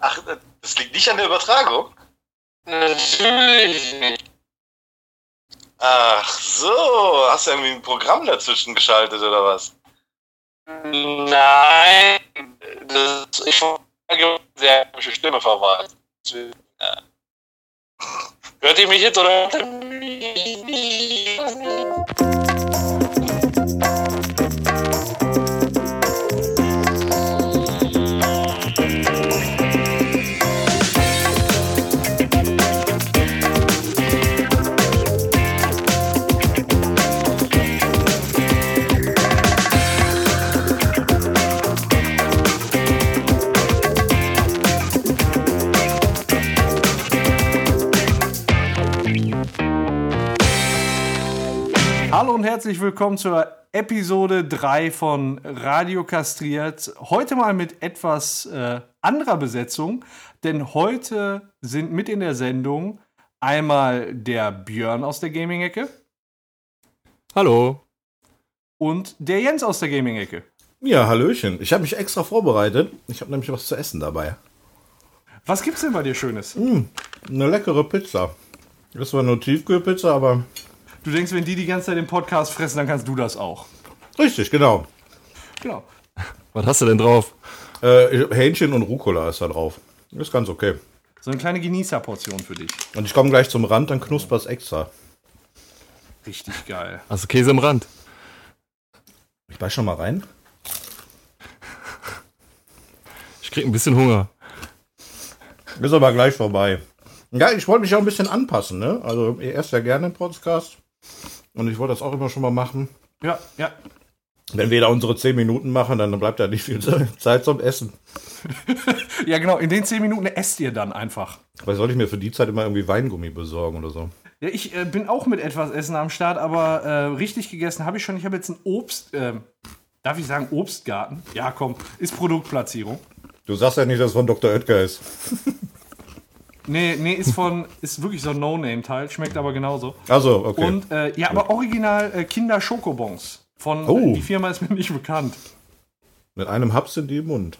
Ach, das liegt nicht an der Übertragung? Natürlich nicht. Ach so, hast du irgendwie ein Programm dazwischen geschaltet oder was? Nein, das ich habe sehr komische Stimme verwahrt. Ja. Hört ihr mich jetzt oder hört ihr mich nicht? Hallo und herzlich willkommen zur Episode 3 von Radio Kastriert. Heute mal mit etwas äh, anderer Besetzung, denn heute sind mit in der Sendung einmal der Björn aus der Gaming-Ecke Hallo. und der Jens aus der Gaming-Ecke. Ja, Hallöchen. Ich habe mich extra vorbereitet. Ich habe nämlich was zu essen dabei. Was gibt's denn bei dir Schönes? Eine leckere Pizza. Das war nur Tiefkühlpizza, aber Du denkst, wenn die die ganze Zeit den Podcast fressen, dann kannst du das auch. richtig, genau. Genau. Was hast du denn drauf? Äh, Hähnchen und Rucola ist da drauf. Ist ganz okay. So eine kleine Genießerportion für dich. Und ich komme gleich zum Rand, dann knuspert's extra. Richtig geil. Hast du Käse im Rand? Ich beiß schon mal rein. Ich krieg ein bisschen Hunger. Ist aber gleich vorbei. Ja, ich wollte mich auch ein bisschen anpassen, ne? Also, ihr esst ja gerne einen Podcast. Und ich wollte das auch immer schon mal machen. Ja, ja. Wenn wir da unsere 10 Minuten machen, dann bleibt ja nicht viel Zeit zum Essen. Ja, genau. In den 10 Minuten esst ihr dann einfach. Weil soll ich mir für die Zeit immer irgendwie Weingummi besorgen oder so? Ja, ich äh, bin auch mit etwas Essen am Start, aber äh, richtig gegessen habe ich schon. Ich habe jetzt einen Obst, ähm, darf ich sagen Obstgarten? Ja, komm, ist Produktplatzierung. Du sagst ja nicht, dass es von Dr. Oetker ist. Nee, nee, ist von, ist wirklich so ein No-Name-Teil, schmeckt aber genauso. Also, okay. Und äh, ja, aber original äh, Kinder Schokobons. Von Oh. äh, die Firma ist mir nicht bekannt. Mit einem Haps in die im Mund.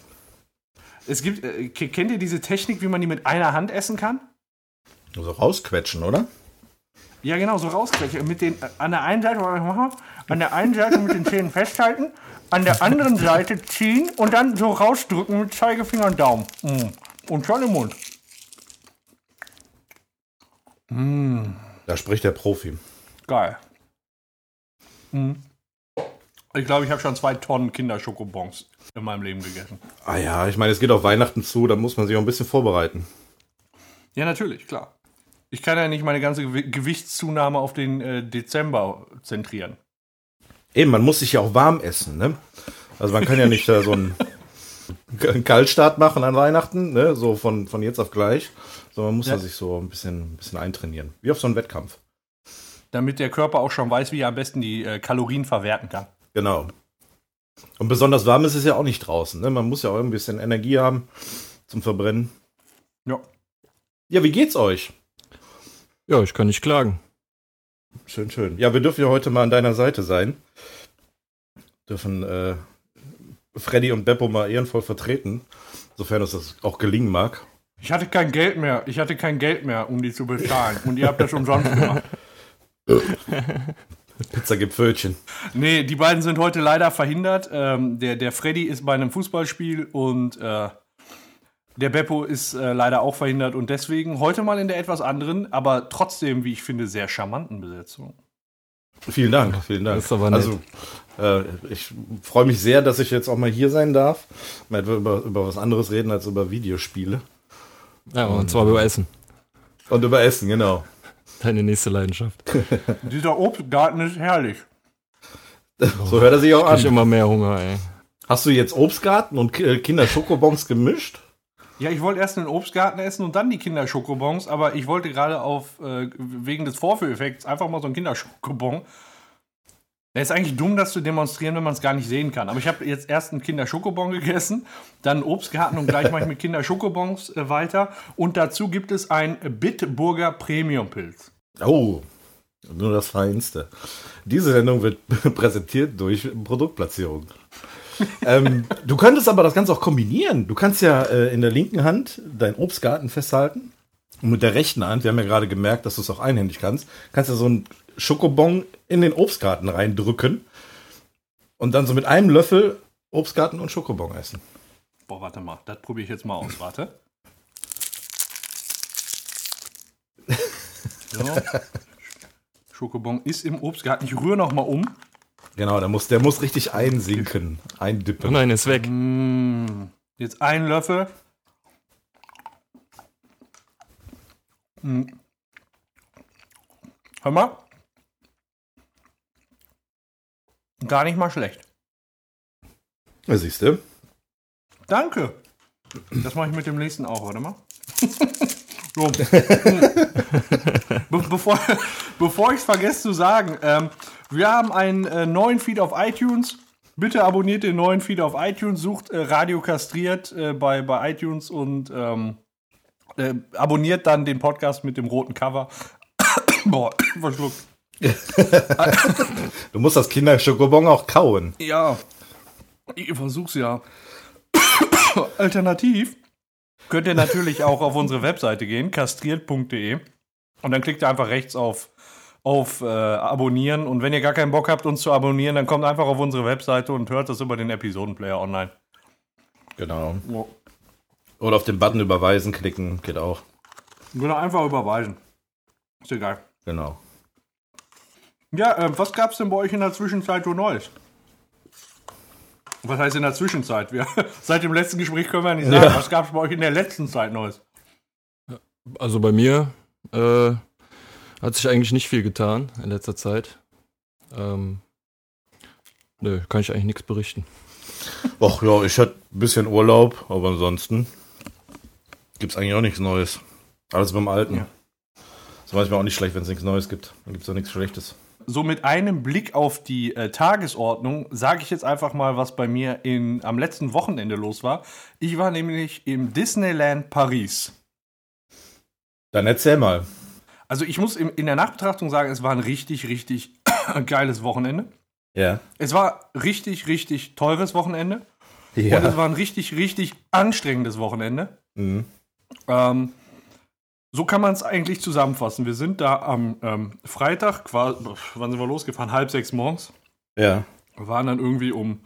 Es gibt, äh, kennt ihr diese Technik, wie man die mit einer Hand essen kann? Also rausquetschen, oder? Ja, genau, so rausquetschen. Mit den, äh, an der einen Seite, warte, ich mach mal, an der einen Seite mit den Zähnen festhalten, an der anderen Seite ziehen und dann so rausdrücken mit Zeigefinger und Daumen. Mm. Und schon im Mund. Da spricht der Profi. Geil. Mm. Ich glaube, ich habe schon zwei Tonnen Kinderschokobons in meinem Leben gegessen. Ah ja, ich meine, es geht auf Weihnachten zu, da muss man sich auch ein bisschen vorbereiten. Ja, natürlich, klar. Ich kann ja nicht meine ganze Gewi- Gewichtszunahme auf den äh, Dezember zentrieren. Eben, man muss sich ja auch warm essen, ne? Also man kann ja nicht da so einen, einen Kaltstart machen an Weihnachten, ne? So von, von jetzt auf gleich. Sondern man muss Ja. ja. sich so ein bisschen, ein bisschen eintrainieren. Wie auf so einen Wettkampf. Damit der Körper auch schon weiß, wie er am besten die äh, Kalorien verwerten kann. Genau. Und besonders warm ist es ja auch nicht draußen, ne? Man muss ja auch ein bisschen Energie haben zum Verbrennen. Ja. Ja, wie geht's euch? Ja, ich kann nicht klagen. Schön, schön. Ja, wir dürfen ja heute mal an deiner Seite sein. Dürfen äh, Freddy und Beppo mal ehrenvoll vertreten, sofern uns das auch gelingen mag. Ich hatte kein Geld mehr. Ich hatte kein Geld mehr, um die zu bezahlen. Und ihr habt das umsonst gemacht. Pizza gibt Pfötchen. Nee, die beiden sind heute leider verhindert. Ähm, der, der Freddy ist bei einem Fußballspiel und äh, der Beppo ist äh, leider auch verhindert. Und deswegen heute mal in der etwas anderen, aber trotzdem, wie ich finde, sehr charmanten Besetzung. Vielen Dank, vielen Dank. Das ist aber nett. Also, äh, ich freue mich sehr, dass ich jetzt auch mal hier sein darf. Mal über, über was anderes reden als über Videospiele. Ja, und zwar über Essen. Und über Essen, genau. Deine nächste Leidenschaft. Dieser Obstgarten ist herrlich. So hört er sich auch Ich an. immer mehr Hunger, ey. Hast du jetzt Obstgarten und Ki- Kinder Schokobons gemischt? Ja, ich wollte erst den Obstgarten essen und dann die Kinderschokobons, aber ich wollte gerade auf, äh, wegen des Vorführeffekts einfach mal so einen Kinderschokobon. Ja, ist eigentlich dumm, das zu demonstrieren, wenn man es gar nicht sehen kann. Aber ich habe jetzt erst einen Kinderschokobon gegessen, dann einen Obstgarten und gleich mache ich mit Kinderschokobons äh, weiter. Und dazu gibt es ein Bitburger Premium-Pilz. Oh, nur das Feinste. Diese Sendung wird präsentiert durch Produktplatzierung. ähm, du könntest aber das Ganze auch kombinieren. Du kannst ja äh, in der linken Hand deinen Obstgarten festhalten und mit der rechten Hand, wir haben ja gerade gemerkt, dass du es auch einhändig kannst, kannst du so einen Schokobon in den Obstgarten reindrücken und dann so mit einem Löffel Obstgarten und Schokobon essen. Boah, warte mal, das probiere ich jetzt mal aus. Warte. So. Schokobon ist im Obstgarten. Ich rühre noch mal um. Genau, der muss, der muss richtig einsinken, Oh eindippen. nein, ist weg. Mm, Jetzt ein Löffel. Mm. Hör mal. Gar nicht mal schlecht. Ja, siehst du? Danke. Das mache ich mit dem nächsten auch, warte mal. so. Be bevor bevor ich es vergesse zu sagen, ähm, wir haben einen äh, neuen Feed auf iTunes. Bitte abonniert den neuen Feed auf iTunes, sucht äh, Radio Kastriert äh, bei, bei iTunes und ähm, äh, abonniert dann den Podcast mit dem roten Cover. Boah, verschluckt. Du musst das Kinderschokobon auch kauen. Ja, ich versuch's ja. Alternativ könnt ihr natürlich auch auf unsere Webseite gehen, kastriert.de. Und dann klickt ihr einfach rechts auf, auf äh, Abonnieren. Und wenn ihr gar keinen Bock habt, uns zu abonnieren, dann kommt einfach auf unsere Webseite und hört das über den Episodenplayer online. Genau. Oder auf den Button überweisen klicken, geht auch. Genau, einfach überweisen. Ist egal. Genau. Ja, äh, was gab's denn bei euch in der Zwischenzeit so Neues? Was heißt in der Zwischenzeit? Wir, seit dem letzten Gespräch können wir nicht sagen. Ja. Was gab's bei euch in der letzten Zeit Neues? Also bei mir äh, hat sich eigentlich nicht viel getan in letzter Zeit. Ähm, nö, kann ich eigentlich nichts berichten. Och ja, ich hatte ein bisschen Urlaub, aber ansonsten gibt's eigentlich auch nichts Neues. Alles beim Alten. Ja. Ist manchmal auch nicht schlecht, wenn es nichts Neues gibt. Dann gibt's auch nichts Schlechtes. So mit einem Blick auf die äh, Tagesordnung sage ich jetzt einfach mal, was bei mir in, am letzten Wochenende los war. Ich war nämlich im Disneyland Paris. Dann erzähl mal. Also ich muss im, in der Nachbetrachtung sagen, es war ein richtig, richtig geiles Wochenende. Ja. Es war richtig, richtig teures Wochenende. Und es Ja. war ein richtig, richtig anstrengendes Wochenende. Mhm. Ähm, so kann man es eigentlich zusammenfassen. Wir sind da am ähm, Freitag, quasi, wann sind wir losgefahren? Halb sechs morgens. Ja. Wir waren dann irgendwie um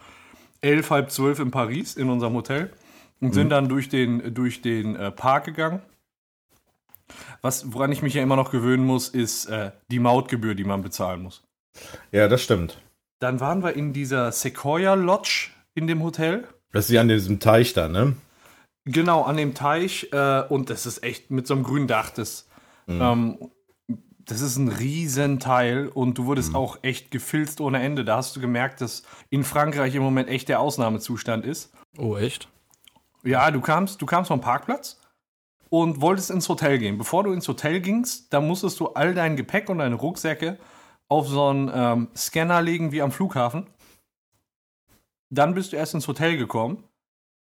elf, halb zwölf in Paris in unserem Hotel und sind dann durch den, durch den äh, Park gegangen. Was, woran ich mich ja immer noch gewöhnen muss, ist äh, die Mautgebühr, die man bezahlen muss. Ja, das stimmt. Dann waren wir in dieser Sequoia Lodge in dem Hotel. Das ist ja an diesem Teich da, ne? Genau, an dem Teich. Äh, und das ist echt mit so einem grünen Dach. Das, ähm, das ist ein Riesenteil und du wurdest auch echt gefilzt ohne Ende. Da hast du gemerkt, dass in Frankreich im Moment echt der Ausnahmezustand ist. Oh, echt? Ja, du kamst, du kamst vom Parkplatz und wolltest ins Hotel gehen. Bevor du ins Hotel gingst, da musstest du all dein Gepäck und deine Rucksäcke auf so einen ähm, Scanner legen wie am Flughafen. Dann bist du erst ins Hotel gekommen.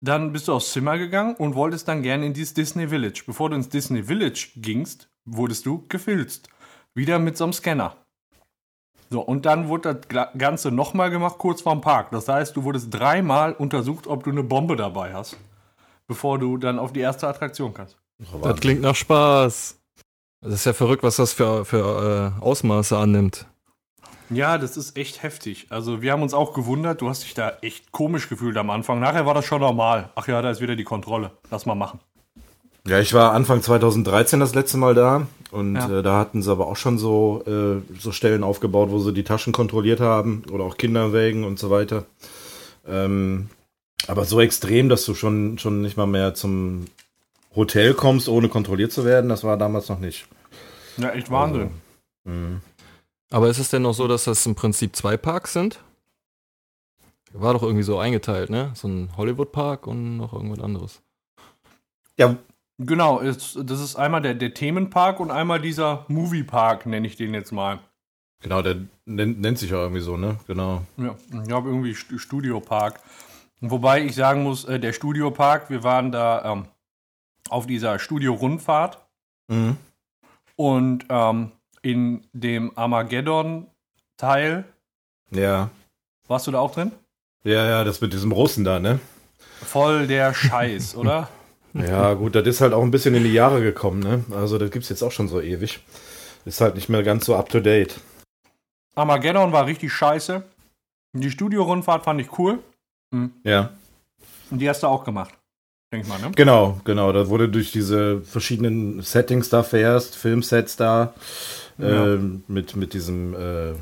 Dann bist du aufs Zimmer gegangen und wolltest dann gerne in dieses Disney Village. Bevor du ins Disney Village gingst, wurdest du gefilzt. Wieder mit so einem Scanner. So, und dann wurde das Ganze nochmal gemacht, kurz vorm Park. Das heißt, du wurdest dreimal untersucht, ob du eine Bombe dabei hast, bevor du dann auf die erste Attraktion kannst. Das klingt nach Spaß. Das ist ja verrückt, was das für, für äh, Ausmaße annimmt. Ja, das ist echt heftig. Also, wir haben uns auch gewundert, du hast dich da echt komisch gefühlt am Anfang. Nachher war das schon normal. Ach ja, da ist wieder die Kontrolle. Lass mal machen. Ja, ich war Anfang 2013 das letzte Mal da und Ja. äh, da hatten sie aber auch schon so, äh, so Stellen aufgebaut, wo sie die Taschen kontrolliert haben oder auch Kinderwägen und so weiter. Ähm, aber so extrem, dass du schon, schon nicht mal mehr zum Hotel kommst, ohne kontrolliert zu werden, das war damals noch nicht. Ja, echt Wahnsinn. Mhm. Aber ist es denn noch so, dass das im Prinzip zwei Parks sind? War doch irgendwie so eingeteilt, ne? So ein Hollywood-Park und noch irgendwas anderes. Ja, Genau, ist, das ist einmal der, der Themenpark und einmal dieser Moviepark, nenne ich den jetzt mal. genau, der nennt, nennt sich ja irgendwie so, ne? Genau. Ja, ich habe irgendwie St- Studiopark. Wobei ich sagen muss, äh, der Studiopark, wir waren da ähm, auf dieser Studio-Rundfahrt Mhm. und ähm, in dem Armageddon-Teil, Ja. warst du da auch drin? Ja, ja, das mit diesem Russen da, ne? Voll der Scheiß, oder? Ja, gut, das ist halt auch ein bisschen in die Jahre gekommen, ne? Also, das gibt's jetzt auch schon so ewig. Ist halt nicht mehr ganz so up to date. Armageddon war richtig scheiße. Die Studio-Rundfahrt fand ich cool. Ja. Und die hast du auch gemacht. Denk ich mal, ne? Genau, genau. Da wurde durch diese verschiedenen Settings da fährst, Filmsets da, Ja. ähm, mit, mit diesem, äh,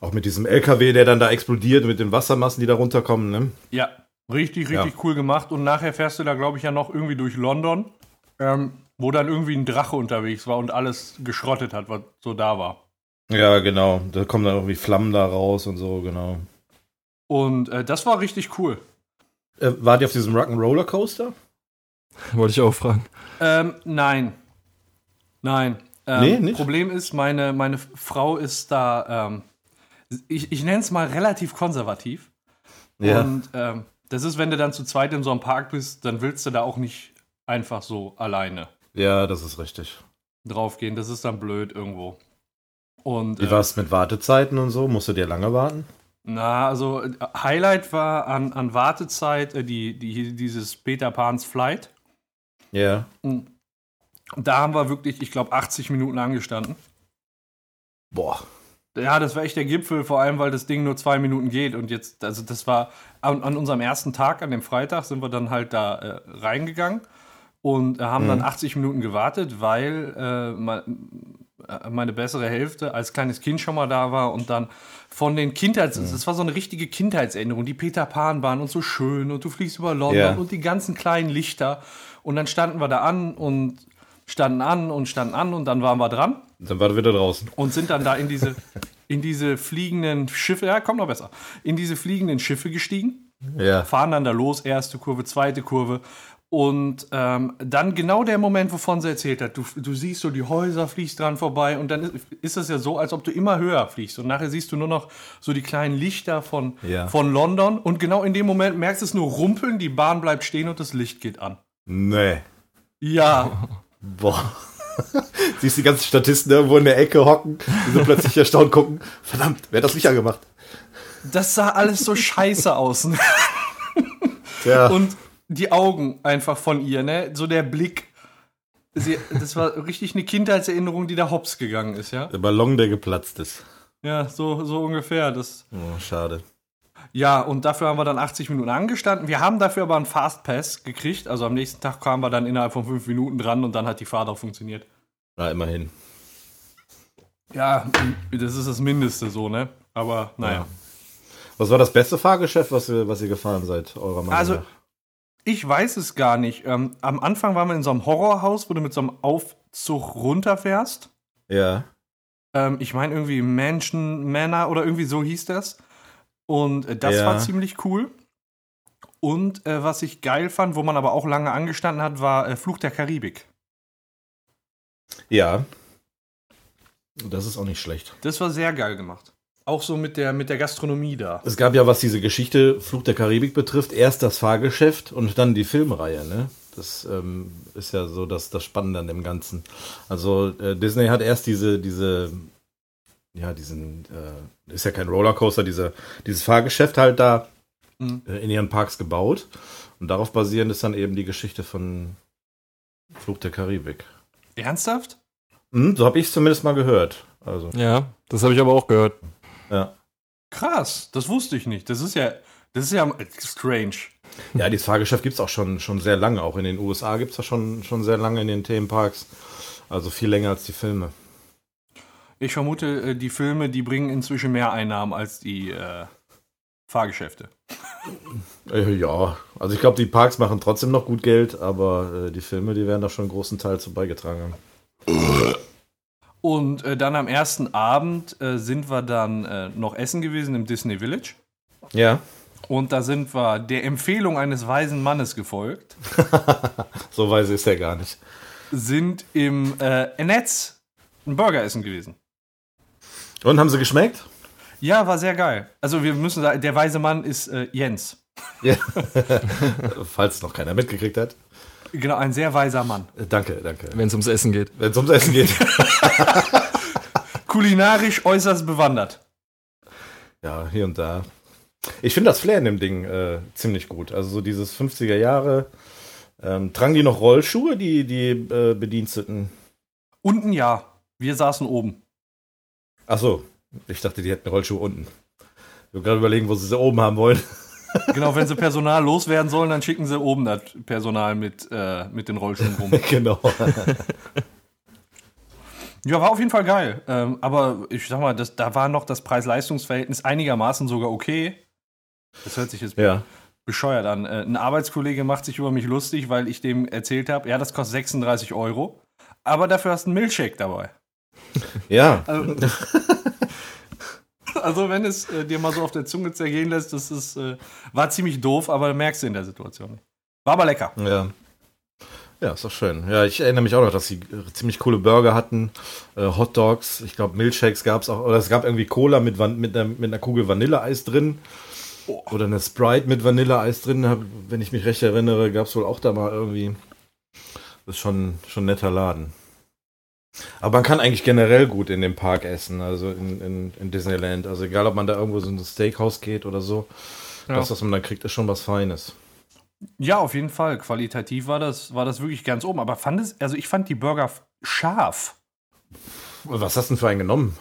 auch mit diesem LKW, der dann da explodiert, mit den Wassermassen, die da runterkommen, ne? Ja, richtig, richtig cool gemacht. Und nachher fährst du da, glaube ich, ja noch irgendwie durch London, ähm, wo dann irgendwie ein Drache unterwegs war und alles geschrottet hat, was so da war. Ja, genau. Da kommen dann irgendwie Flammen da raus und so, genau. Und äh, das war richtig cool. Äh, wart ihr auf diesem Rock'n'Roller Coaster? Wollte ich auch fragen. Ähm, nein. Nein. Ähm, Nee, nicht? Problem ist, meine, meine Frau ist da, ähm, ich, ich nenne es mal relativ konservativ. Und ähm, das ist, wenn du dann zu zweit in so einem Park bist, dann willst du da auch nicht einfach so alleine Ja, das ist richtig. draufgehen. Das ist dann blöd irgendwo. Und Wie äh, war's mit Wartezeiten und so? Musstet ihr lange warten? na, also äh, Highlight war an, an Wartezeit äh, die, die, dieses Peter Pan's Flight. Ja. Und da haben wir wirklich, ich glaube, 80 Minuten angestanden. Boah. Ja, das war echt der Gipfel, vor allem, weil das Ding nur zwei Minuten geht. Und jetzt, also das war an, an unserem ersten Tag, an dem Freitag, sind wir dann halt da äh, reingegangen und äh, haben dann 80 Minuten gewartet, weil äh, äh, meine bessere Hälfte als kleines Kind schon mal da war und dann von den Kindheits... Das war so eine richtige Kindheitserinnerung. Die Peter Pan waren und so schön und du fliegst über London Ja. und die ganzen kleinen Lichter. Und dann standen wir da an und standen an und standen an und dann waren wir dran Dann war er wieder draußen. und sind dann da in diese, in diese fliegenden Schiffe, ja, kommt noch besser, in diese fliegenden Schiffe gestiegen, Ja. fahren dann da los, erste Kurve, zweite Kurve. Und ähm, dann genau der Moment, wovon sie erzählt hat. Du, du siehst so die Häuser, fliegst dran vorbei und dann ist, ist es ja so, als ob du immer höher fliegst. Und nachher siehst du nur noch so die kleinen Lichter von, Ja. von London. Und genau in dem Moment merkst du es nur rumpeln, die Bahn bleibt stehen und das Licht geht an. Nee. Ja, Boah. Siehst die ganzen Statisten irgendwo in der Ecke hocken, die so plötzlich erstaunt gucken. Verdammt, wer hat das Licht angemacht? das sah alles so scheiße aus. Ne? Ja. Und die Augen einfach von ihr, ne? So der Blick. Sie, das war richtig eine Kindheitserinnerung, die da hops gegangen ist, ja? der Ballon, der geplatzt ist. Ja, so, so ungefähr. Das, Oh, schade. Ja, und dafür haben wir dann 80 Minuten angestanden. Wir haben dafür aber einen Fastpass gekriegt. Also am nächsten Tag kamen wir dann innerhalb von fünf Minuten dran und dann hat die Fahrt auch funktioniert. Na, immerhin. Ja, das ist das Mindeste so, ne? Aber naja. Was war das beste Fahrgeschäft, was ihr, was ihr gefahren seid, eurer Meinung Also, nach? ich weiß es gar nicht. Ähm, am Anfang waren wir in so einem Horrorhaus, wo du mit so einem Aufzug runterfährst. Ja. Ähm, ich meine irgendwie Mansion Manor oder irgendwie so hieß das. Und äh, das Ja. war ziemlich cool. Und äh, was ich geil fand, wo man aber auch lange angestanden hat, war äh, Fluch der Karibik. Ja. Das ist auch nicht schlecht. Das war sehr geil gemacht. Auch so mit der, mit der Gastronomie da. Es gab ja, was diese Geschichte Fluch der Karibik betrifft, erst das Fahrgeschäft und dann die Filmreihe, ne? Das ähm, ist ja so das, das Spannende an dem Ganzen. Also äh, Disney hat erst diese, diese, ja, diesen, äh, ist ja kein Rollercoaster, diese, dieses Fahrgeschäft halt da Mhm. äh, in ihren Parks gebaut. Und darauf basierend ist dann eben die Geschichte von Fluch der Karibik. Ernsthaft? Hm, so habe ich es zumindest mal gehört. Also, Ja, das habe ich aber auch gehört. ja. Krass, das wusste ich nicht. Das ist ja, das ist ja strange. Ja, dieses Fahrgeschäft gibt es auch schon, schon sehr lange. Auch in den USA gibt es das schon, schon sehr lange in den Themenparks. Also viel länger als die Filme. Ich vermute, äh, die Filme, die bringen inzwischen mehr Einnahmen als die äh, Fahrgeschäfte. Äh, ja, also ich glaube, die Parks machen trotzdem noch gut Geld, aber äh, die Filme, die werden da schon einen großen Teil zu beigetragen haben. Und äh, dann am ersten Abend äh, sind wir dann noch essen gewesen im Disney Village. Ja, Und da sind wir der Empfehlung eines weisen Mannes gefolgt, so weise ist er gar nicht. sind im äh, Netz ein Burger essen gewesen. Und haben sie geschmeckt? Ja, war sehr geil. Also wir müssen sagen, der weise Mann ist äh, Jens. Ja. Falls noch keiner mitgekriegt hat. Genau, ein sehr weiser Mann. Äh, Danke, danke. Wenn es ums Essen geht. Wenn es ums Essen geht. Kulinarisch äußerst bewandert. ja, hier und da. Ich finde das Flair in dem Ding äh, ziemlich gut. Also so dieses 50er Jahre. Ähm, tragen die noch Rollschuhe, die, die äh, Bediensteten? Unten ja. Wir saßen oben. Achso, ich dachte, die hätten Rollschuhe unten. Ich will gerade überlegen, wo sie sie oben haben wollen. Genau, wenn sie Personal loswerden sollen, dann schicken sie oben das Personal mit, äh, mit den Rollschuhen rum. genau. Ja, war auf jeden Fall geil. Ähm, aber ich sag mal, das, da war noch das Preis-Leistungs-Verhältnis einigermaßen sogar okay. Das hört sich jetzt ja. bescheuert an. Äh, ein Arbeitskollege macht sich über mich lustig, weil ich dem erzählt habe, ja, das kostet 36 Euro. Aber dafür hast du einen Milchshake dabei. Ja. Also, also wenn es äh, dir mal so auf der Zunge zergehen lässt, das ist, äh, war ziemlich doof, aber merkst du in der Situation nicht. War aber lecker. Ja. Ja, ist doch schön. Ja, ich erinnere mich auch noch, dass sie äh, ziemlich coole Burger hatten, äh, Hot Dogs, ich glaube Milkshakes gab es auch, oder es gab irgendwie Cola mit, Van mit, einer, mit einer Kugel Vanilleeis drin. Oder eine Sprite mit Vanilleeis drin, hab, wenn ich mich recht erinnere, gab es wohl auch da mal irgendwie. Das ist schon, schon ein netter Laden. Aber man kann eigentlich generell gut in dem Park essen, also in, in, in Disneyland. Also egal, ob man da irgendwo so in ein Steakhouse geht oder so. Ja. Das, was man da kriegt, ist schon was Feines. Ja, auf jeden Fall. Qualitativ war das, war das wirklich ganz oben. Aber fand es, also ich fand die Burger scharf. Was hast du denn für einen genommen?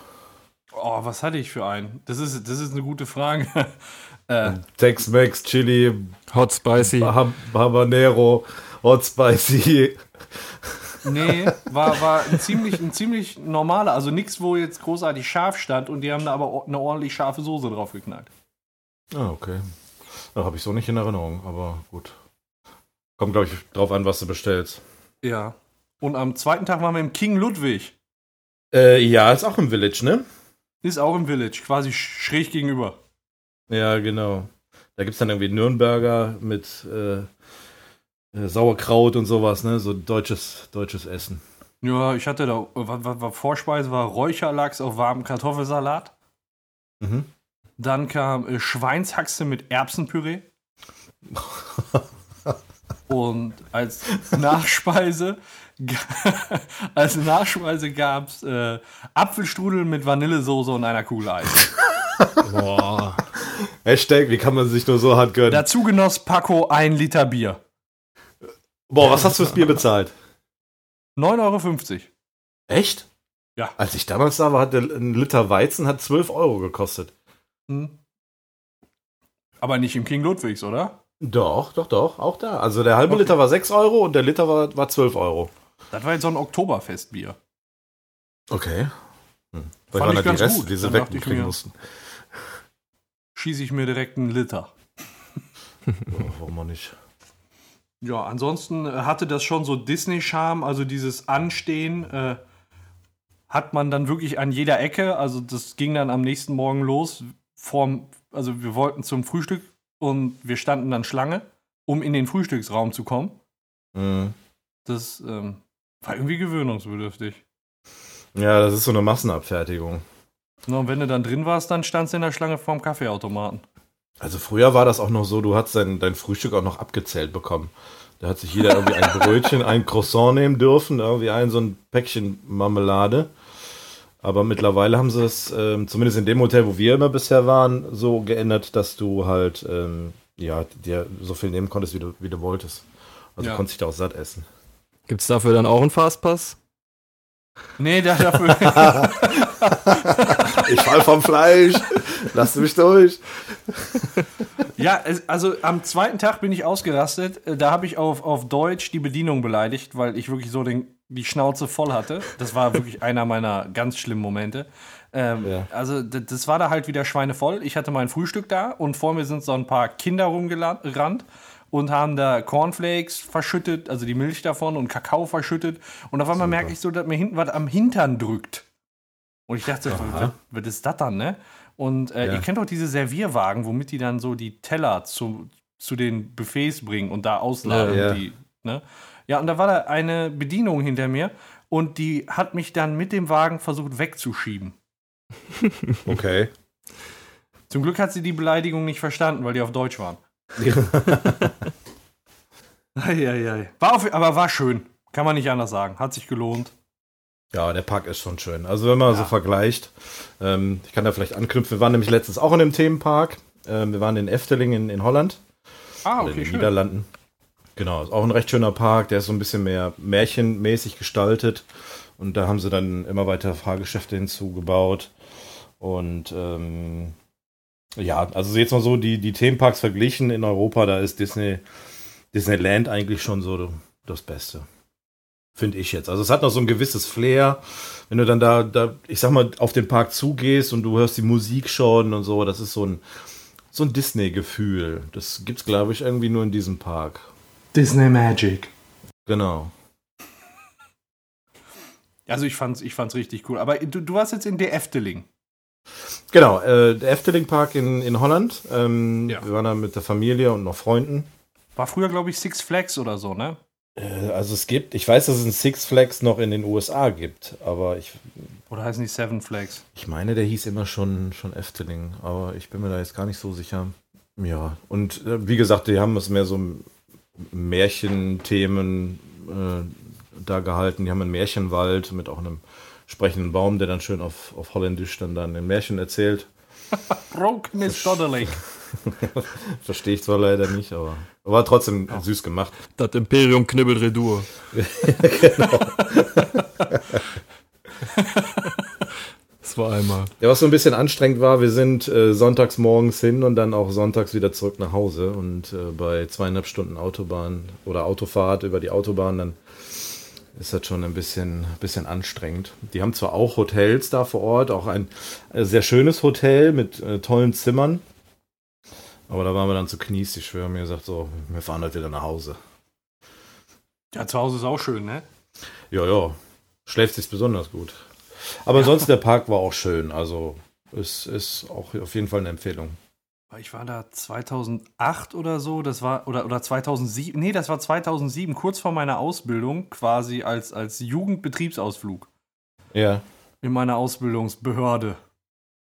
Oh, was hatte ich für einen? Das ist, das ist eine gute Frage. äh, Tex-Mex, Chili, Hot Spicy. Hab- Habanero, Hot Spicy. Nee, war, war ein, ziemlich, ein ziemlich normaler. Also nichts, wo jetzt großartig scharf stand und die haben da aber eine ordentlich scharfe Soße drauf geknallt. Ah, okay. Da habe ich so nicht in Erinnerung, aber gut. Kommt, glaube ich, drauf an, was du bestellst. Ja. Und am zweiten Tag waren wir im King Ludwig. Äh, ja, ist auch im Village, ne? Ist auch im Village, quasi sch- schräg gegenüber. Ja, genau. Da gibt es dann irgendwie Nürnberger mit äh, äh, Sauerkraut und sowas, ne? So deutsches, deutsches Essen. Ja, ich hatte da, was, was, was Vorspeise war Räucherlachs auf warmem Kartoffelsalat. Mhm. Dann kam äh, Schweinshaxe mit Erbsenpüree. Und als Nachspeise, als Nachspeise gab es äh, Apfelstrudel mit Vanillesoße und einer Kugel Eis. Boah. Hashtag, wie kann man sich nur so hart gönnen? Dazu genoss Paco ein Liter Bier. Boah, was hast du fürs Bier bezahlt? 9,50 Euro. Echt? Ja. Als ich damals da war, hat der, ein Liter Weizen hat 12 Euro gekostet. Hm. Aber nicht im King Ludwigs, oder? Doch, doch, doch, auch da. Also der halbe Okay. Liter war 6 Euro und der Liter war, war 12 Euro. Das war jetzt so ein Oktoberfestbier. Okay. Hm. Fand Vielleicht waren ich da die ganz Reste, gut. die sie wegkriegen mussten. Schieße ich mir direkt einen Liter. Ja, warum auch nicht? Ja, ansonsten äh, hatte das schon so Disney-Charme, also dieses Anstehen äh, hat man dann wirklich an jeder Ecke. Also das ging dann am nächsten Morgen los. Vorm, also wir wollten zum Frühstück und wir standen dann Schlange, um in den Frühstücksraum zu kommen. Mhm. Das ähm, war irgendwie gewöhnungsbedürftig. Ja, das ist so eine Massenabfertigung. Na, und wenn du dann drin warst, dann standst du in der Schlange vorm Kaffeeautomaten. Also früher war das auch noch so, du hast dein, dein Frühstück auch noch abgezählt bekommen. Da hat sich jeder irgendwie ein Brötchen, ein Croissant nehmen dürfen, irgendwie ein so ein Päckchen Marmelade. Aber mittlerweile haben sie es, ähm, zumindest in dem Hotel, wo wir immer bisher waren, so geändert, dass du halt, ähm, ja, dir so viel nehmen konntest, wie du, wie du wolltest. Also Ja. du konntest dich da auch satt essen. Gibt's dafür dann auch einen Fastpass? Nee, da, dafür. Ich fall vom Fleisch, lass mich durch. Ja, also am zweiten Tag bin ich ausgerastet. Äh, Da habe ich auf, auf Deutsch die Bedienung beleidigt, weil ich wirklich so den, die Schnauze voll hatte. Das war wirklich einer meiner ganz schlimmen Momente. Ähm, Ja. Also das war da halt wieder schweinevoll. Ich hatte mein Frühstück da und vor mir sind so ein paar Kinder rumgerannt und haben da Cornflakes verschüttet, also die Milch davon und Kakao verschüttet. Und auf einmal merke ich so, dass mir hinten was am Hintern drückt. Und ich dachte, was, was ist das dann, ne? Und äh, Ja. ihr kennt doch diese Servierwagen, womit die dann so die Teller zu, zu den Buffets bringen und da ausladen. Ja, ja. Die, ne? ja, und da war da eine Bedienung hinter mir und die hat mich dann mit dem Wagen versucht wegzuschieben. Okay. Zum Glück hat sie die Beleidigung nicht verstanden, weil die auf Deutsch waren. Eieiei. War auf, aber war schön. Kann man nicht anders sagen. Hat sich gelohnt. Ja, der Park ist schon schön. Also wenn man so vergleicht, ähm, ich kann da vielleicht anknüpfen, wir waren nämlich letztens auch in dem Themenpark, Ähm, wir waren in Efteling in, in Holland. Ah, oder in okay, den schön. Niederlanden. Genau, ist auch ein recht schöner Park, der ist so ein bisschen mehr märchenmäßig gestaltet. Und da haben sie dann immer weiter Fahrgeschäfte hinzugebaut. Und ähm, ja, also jetzt mal so die, die Themenparks verglichen in Europa, da ist Disney, Disneyland eigentlich schon so das Beste. Finde ich jetzt. Also es hat noch so ein gewisses Flair. Wenn du dann da, da, ich sag mal, auf den Park zugehst und du hörst die Musik schon und so, das ist so ein, so ein Disney-Gefühl. Das gibt's, glaube ich, irgendwie nur in diesem Park. Disney Magic. Genau. Also ich fand's, ich fand's richtig cool. Aber du, du warst jetzt in der Efteling. Genau, äh, der Efteling Park in, in Holland. Ähm, Ja. Wir waren da mit der Familie und noch Freunden. War früher, glaube ich, Six Flags oder so, ne? Äh, also es gibt, ich weiß, dass es einen Six Flags noch in den USA gibt, aber ich, Oder heißen die Seven Flags? ich meine, der hieß immer schon, schon Efteling, aber ich bin mir da jetzt gar nicht so sicher. Ja, und äh, wie gesagt, die haben es mehr so Märchenthemen äh, da gehalten. Die haben einen Märchenwald mit auch einem sprechenden Baum, der dann schön auf, auf Holländisch dann, dann ein Märchen erzählt. Broken is Dodderley. Verstehe ich zwar leider nicht, aber war trotzdem süß gemacht. Das Imperium knibbelt Redur. Das war einmal. Ja, was so ein bisschen anstrengend war, wir sind äh, sonntags morgens hin und dann auch sonntags wieder zurück nach Hause. Und äh, bei zweieinhalb Stunden Autobahn oder Autofahrt über die Autobahn, dann ist das schon ein bisschen, bisschen anstrengend. Die haben zwar auch Hotels da vor Ort, auch ein äh, sehr schönes Hotel mit äh, tollen Zimmern. Aber da waren wir dann zu kniesig. Wir haben mir gesagt, so, wir fahren halt wieder nach Hause. Ja, zu Hause ist auch schön, ne? Ja, ja, schläft sich besonders gut. Aber ansonsten der Park war auch schön. Also es ist auch auf jeden Fall eine Empfehlung. Ich war da 2008 oder so, das war, oder, oder 2007, nee, das war 2007, kurz vor meiner Ausbildung, quasi als, als Jugendbetriebsausflug Ja. in meiner Ausbildungsbehörde.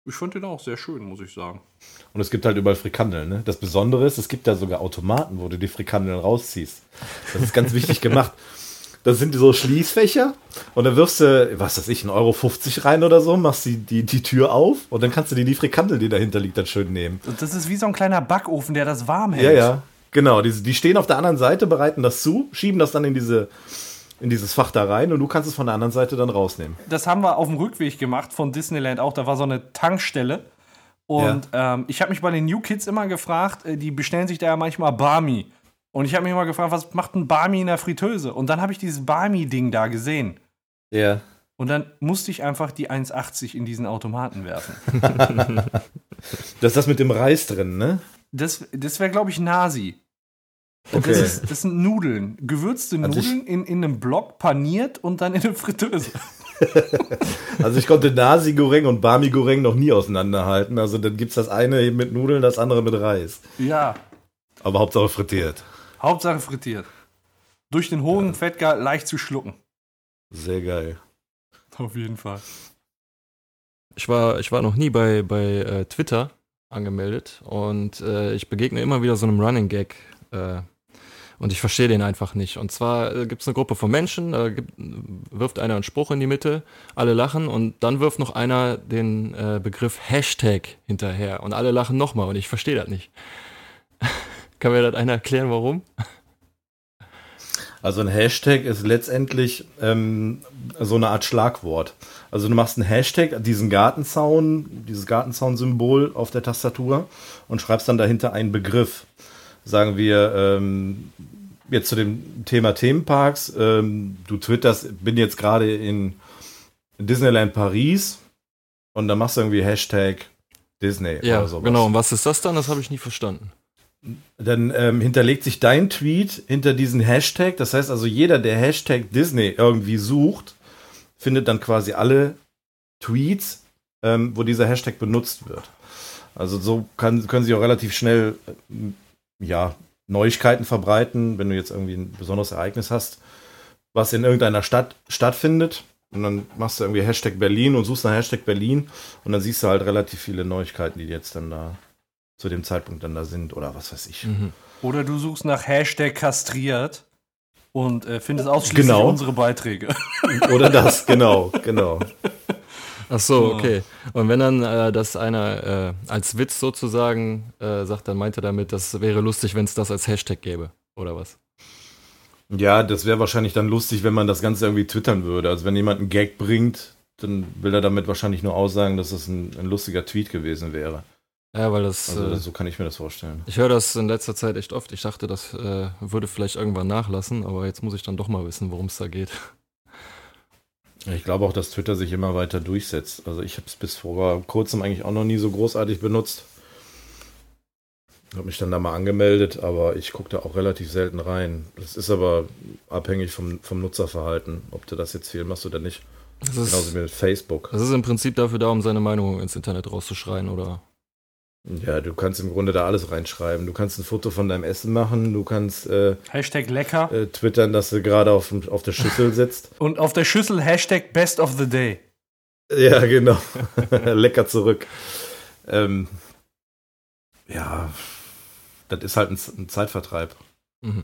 Ich fand den auch sehr schön, muss ich sagen. Und es gibt halt überall Frikandeln. Ne? Das Besondere ist, es gibt da sogar Automaten, wo du die Frikandeln rausziehst. Das ist ganz wichtig gemacht. Das sind so Schließfächer und dann wirfst du, was weiß ich, 1,50 Euro rein oder so, machst die, die, die Tür auf und dann kannst du dir die Frikandel, die dahinter liegt, dann schön nehmen. Und das ist wie so ein kleiner Backofen, der das warm hält. Ja, ja. Genau, die, die stehen auf der anderen Seite, bereiten das zu, schieben das dann in diese in dieses Fach da rein und du kannst es von der anderen Seite dann rausnehmen. Das haben wir auf dem Rückweg gemacht von Disneyland auch. Da war so eine Tankstelle. Und ähm, ich habe mich bei den New Kids immer gefragt, äh, die bestellen sich da ja manchmal Barmi. Und ich habe mich immer gefragt, was macht ein Barmi in der Fritteuse? Und dann habe ich dieses Barmi-Ding da gesehen. Ja. Und dann musste ich einfach die 1,80 in diesen Automaten werfen. Das ist das mit dem Reis drin, ne? Das, das wäre, glaube ich, Nasi. Okay. Das, ist, das sind Nudeln. Gewürzte Also Nudeln in, in einem Block paniert und dann in eine Fritteuse. Also ich konnte Nasi Goreng und Bami Goreng noch nie auseinanderhalten. Also dann gibt's das eine eben mit Nudeln, das andere mit Reis. Ja, Aber Hauptsache frittiert. Hauptsache frittiert. Durch den hohen Fettgehalt leicht zu schlucken. Sehr geil. Auf jeden Fall. Ich war, ich war noch nie bei, bei äh, Twitter angemeldet und äh, ich begegne immer wieder so einem Running Gag äh, und ich verstehe den einfach nicht. Und zwar äh, gibt es eine Gruppe von Menschen, da gibt, wirft einer einen Spruch in die Mitte, alle lachen und dann wirft noch einer den äh, Begriff Hashtag hinterher und alle lachen nochmal und ich verstehe das nicht. Kann mir das einer erklären, warum? Also ein Hashtag ist letztendlich ähm, so eine Art Schlagwort. Also du machst einen Hashtag, diesen Gartenzaun, dieses Gartenzaun-Symbol auf der Tastatur und schreibst dann dahinter einen Begriff. Sagen wir ähm, jetzt zu dem Thema Themenparks. Ähm, du twitterst, bin jetzt gerade in Disneyland Paris und dann machst du irgendwie Hashtag Disney Ja, oder sowas. genau. Und was ist das dann? Das habe ich nie verstanden. Dann ähm, hinterlegt sich dein Tweet hinter diesen Hashtag. Das heißt also, jeder, der Hashtag Disney irgendwie sucht, findet dann quasi alle Tweets, ähm, wo dieser Hashtag benutzt wird. Also so kann, können sie auch relativ schnell ähm, ja, Neuigkeiten verbreiten, wenn du jetzt irgendwie ein besonderes Ereignis hast, was in irgendeiner Stadt stattfindet. Und dann machst du irgendwie Hashtag Berlin und suchst nach Hashtag Berlin und dann siehst du halt relativ viele Neuigkeiten, die jetzt dann da zu dem Zeitpunkt dann da sind oder was weiß ich. Mhm. Oder du suchst nach Hashtag kastriert und äh, findest ausschließlich Genau. unsere Beiträge. Oder das, genau, genau. Ach so, okay. Und wenn dann äh, das einer äh, als Witz sozusagen äh, sagt, dann meint er damit, das wäre lustig, wenn es das als Hashtag gäbe, oder was? Ja, das wäre wahrscheinlich dann lustig, wenn man das Ganze irgendwie twittern würde. Also wenn jemand einen Gag bringt, dann will er damit wahrscheinlich nur aussagen, dass es ein, ein lustiger Tweet gewesen wäre. Ja, weil das. Also äh, so kann ich mir das vorstellen. ich höre das in letzter Zeit echt oft. Ich dachte, das äh, würde vielleicht irgendwann nachlassen, aber jetzt muss ich dann doch mal wissen, worum es da geht. Ich glaube auch, dass Twitter sich immer weiter durchsetzt. Also ich habe es bis vor kurzem eigentlich auch noch nie so großartig benutzt. Habe mich dann da mal angemeldet, aber ich gucke da auch relativ selten rein. Das ist aber abhängig vom, vom Nutzerverhalten, ob du das jetzt viel machst oder nicht. Das Genauso ist, wie mit Facebook. das ist im Prinzip dafür da, um seine Meinung ins Internet rauszuschreien, oder? Ja, du kannst im Grunde da alles reinschreiben. Du kannst ein Foto von deinem Essen machen, du kannst äh, Hashtag lecker. äh, twittern, dass du gerade auf, dem- auf der Schüssel sitzt. Und auf der Schüssel Hashtag Best of the Day. Ja, genau. Lecker zurück. Ähm, ja, das ist halt ein, ein Zeitvertreib. Mhm.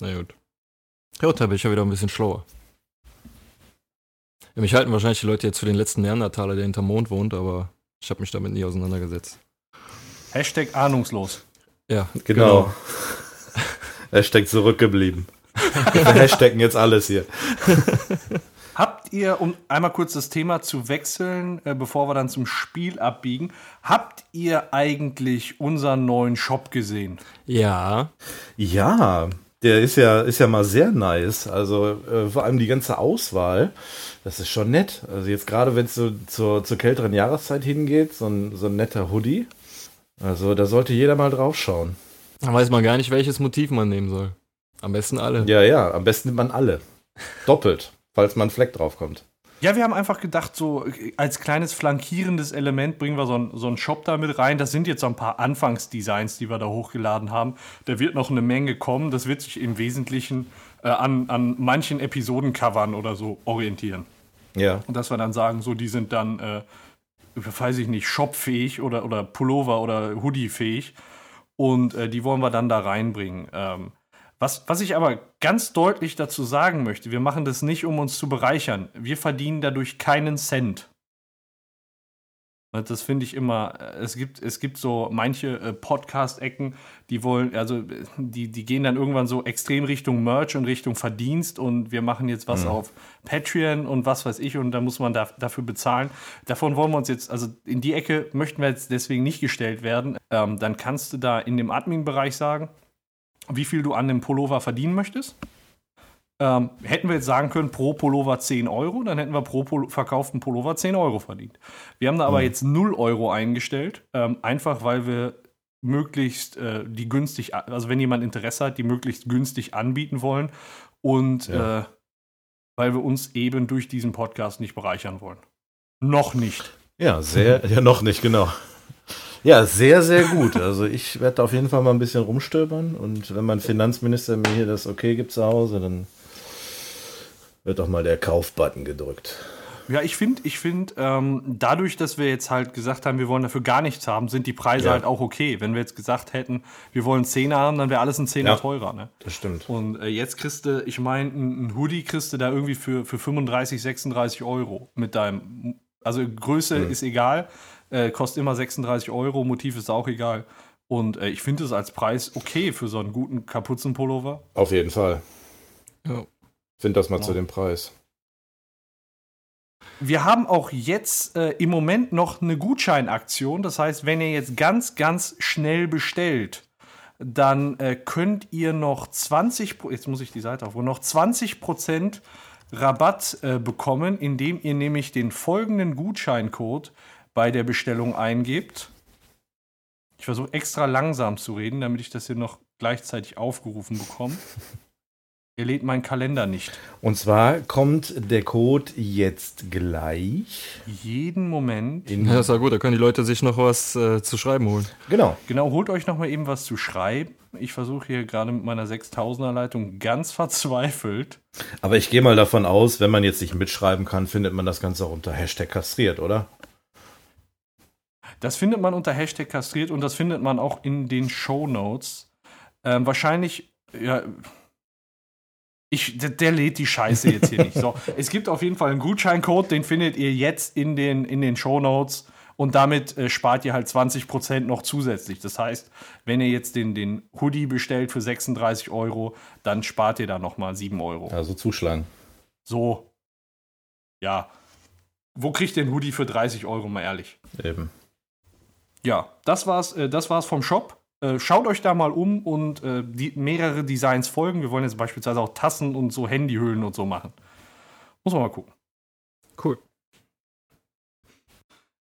Na gut. Ja, gut, da bin ich ja wieder ein bisschen schlauer. Ja, mich halten wahrscheinlich die Leute jetzt für den letzten Neandertaler, der hinterm Mond wohnt, aber ich habe mich damit nie auseinandergesetzt. Hashtag ahnungslos. Ja, Genau. Hashtag zurückgeblieben. Wir hashtaggen jetzt alles hier. Habt ihr, um einmal kurz das Thema zu wechseln, äh, bevor wir dann zum Spiel abbiegen, habt ihr eigentlich unseren neuen Shop gesehen? Ja, Ja, der ist ja, ist ja mal sehr nice. Also äh, vor allem die ganze Auswahl, das ist schon nett. Also jetzt gerade, wenn es so zur, zur kälteren Jahreszeit hingeht, so ein, so ein netter Hoodie. Also da sollte jeder mal drauf schauen. da weiß man gar nicht, welches Motiv man nehmen soll. Am besten alle. Ja, ja, am besten nimmt man alle. Doppelt, falls mal ein Fleck drauf kommt. Ja, wir haben einfach gedacht, so als kleines flankierendes Element bringen wir so einen so einen Shop da mit rein. Das sind jetzt so ein paar Anfangsdesigns, die wir da hochgeladen haben. Da wird noch eine Menge kommen. Das wird sich im Wesentlichen äh, an, an manchen Episodencovern oder so orientieren. Ja. Und dass wir dann sagen, so, die sind dann, äh, weiß ich nicht, shopfähig oder, oder Pullover oder Hoodie-fähig. Und äh, die wollen wir dann da reinbringen. Ähm, was, was ich aber ganz deutlich dazu sagen möchte, wir machen das nicht, um uns zu bereichern. Wir verdienen dadurch keinen Cent. Ne, Das finde ich immer, äh, es gibt, es gibt so manche äh, Podcast-Ecken, die wollen, also äh, die, die gehen dann irgendwann so extrem Richtung Merch und Richtung Verdienst und wir machen jetzt was auf Patreon und was weiß ich und da muss man da, dafür bezahlen. Davon wollen wir uns jetzt, also in die Ecke möchten wir jetzt deswegen nicht gestellt werden. Ähm, dann kannst du da in dem Admin-Bereich sagen, wie viel du an dem Pullover verdienen möchtest. Ähm, hätten wir jetzt sagen können, pro Pullover 10 Euro, dann hätten wir pro Pul verkauften Pullover 10 Euro verdient. Wir haben da aber jetzt 0 Euro eingestellt, ähm, einfach weil wir möglichst äh, die günstig, also wenn jemand Interesse hat, die möglichst günstig anbieten wollen und Ja. äh, weil wir uns eben durch diesen Podcast nicht bereichern wollen. Noch nicht. Ja, sehr, ja, noch nicht, genau. Ja, sehr, sehr gut. Also ich werde auf jeden Fall mal ein bisschen rumstöbern und wenn mein Finanzminister mir hier das Okay gibt zu Hause, dann wird doch mal der Kaufbutton gedrückt. Ja, ich finde, ich finde, ähm, dadurch, dass wir jetzt halt gesagt haben, wir wollen dafür gar nichts haben, sind die Preise Ja. halt auch okay. Wenn wir jetzt gesagt hätten, wir wollen 10 haben, dann wäre alles ein Zehner Ja. teurer. Ne? Das stimmt. Und äh, jetzt kriegst du, ich meine, ein, ein Hoodie kriegst du da irgendwie für, für 35, 36 Euro mit deinem, also Größe Mhm. ist egal, äh, kostet immer 36 Euro, Motiv ist auch egal. Und äh, ich finde es als Preis okay für so einen guten Kapuzenpullover. Auf jeden Fall. Ja. Find das mal Ja. zu dem Preis. Wir haben auch jetzt äh, im Moment noch eine Gutscheinaktion. Das heißt, wenn ihr jetzt ganz, ganz schnell bestellt, dann äh, könnt ihr noch 20, Pro- jetzt muss ich die Seite aufrufen, noch 20% Rabatt äh, bekommen, indem ihr nämlich den folgenden Gutscheincode bei der Bestellung eingebt. Ich versuche extra langsam zu reden, damit ich das hier noch gleichzeitig aufgerufen bekomme. Ihr lädt meinen Kalender nicht. Und zwar kommt der Code jetzt gleich Jeden Moment. in. Ja, ist ja gut, da können die Leute sich noch was äh, zu schreiben holen. Genau. Genau, holt euch noch mal eben was zu schreiben. Ich versuche hier gerade mit meiner 6000er Leitung ganz verzweifelt. Aber ich gehe mal davon aus, wenn man jetzt nicht mitschreiben kann, findet man das Ganze auch unter Hashtag kastriert, oder? Das findet man unter Hashtag kastriert und das findet man auch in den Show Notes. Ähm, wahrscheinlich, ja, Ich, der, der lädt die Scheiße jetzt hier nicht. So, es gibt auf jeden Fall einen Gutscheincode, den findet ihr jetzt in den, in den Shownotes. Und damit äh, spart ihr halt 20% noch zusätzlich. Das heißt, wenn ihr jetzt den, den Hoodie bestellt für 36 Euro, dann spart ihr da nochmal 7 Euro. Also zuschlagen. So. Ja. Wo kriegt ihr den Hoodie für 30 Euro, mal ehrlich? Eben. Ja, das war's, äh, das war's vom Shop. Äh, schaut euch da mal um und äh, die, mehrere Designs folgen. Wir wollen jetzt beispielsweise auch Tassen und so Handyhüllen und so machen. Muss man mal gucken. Cool.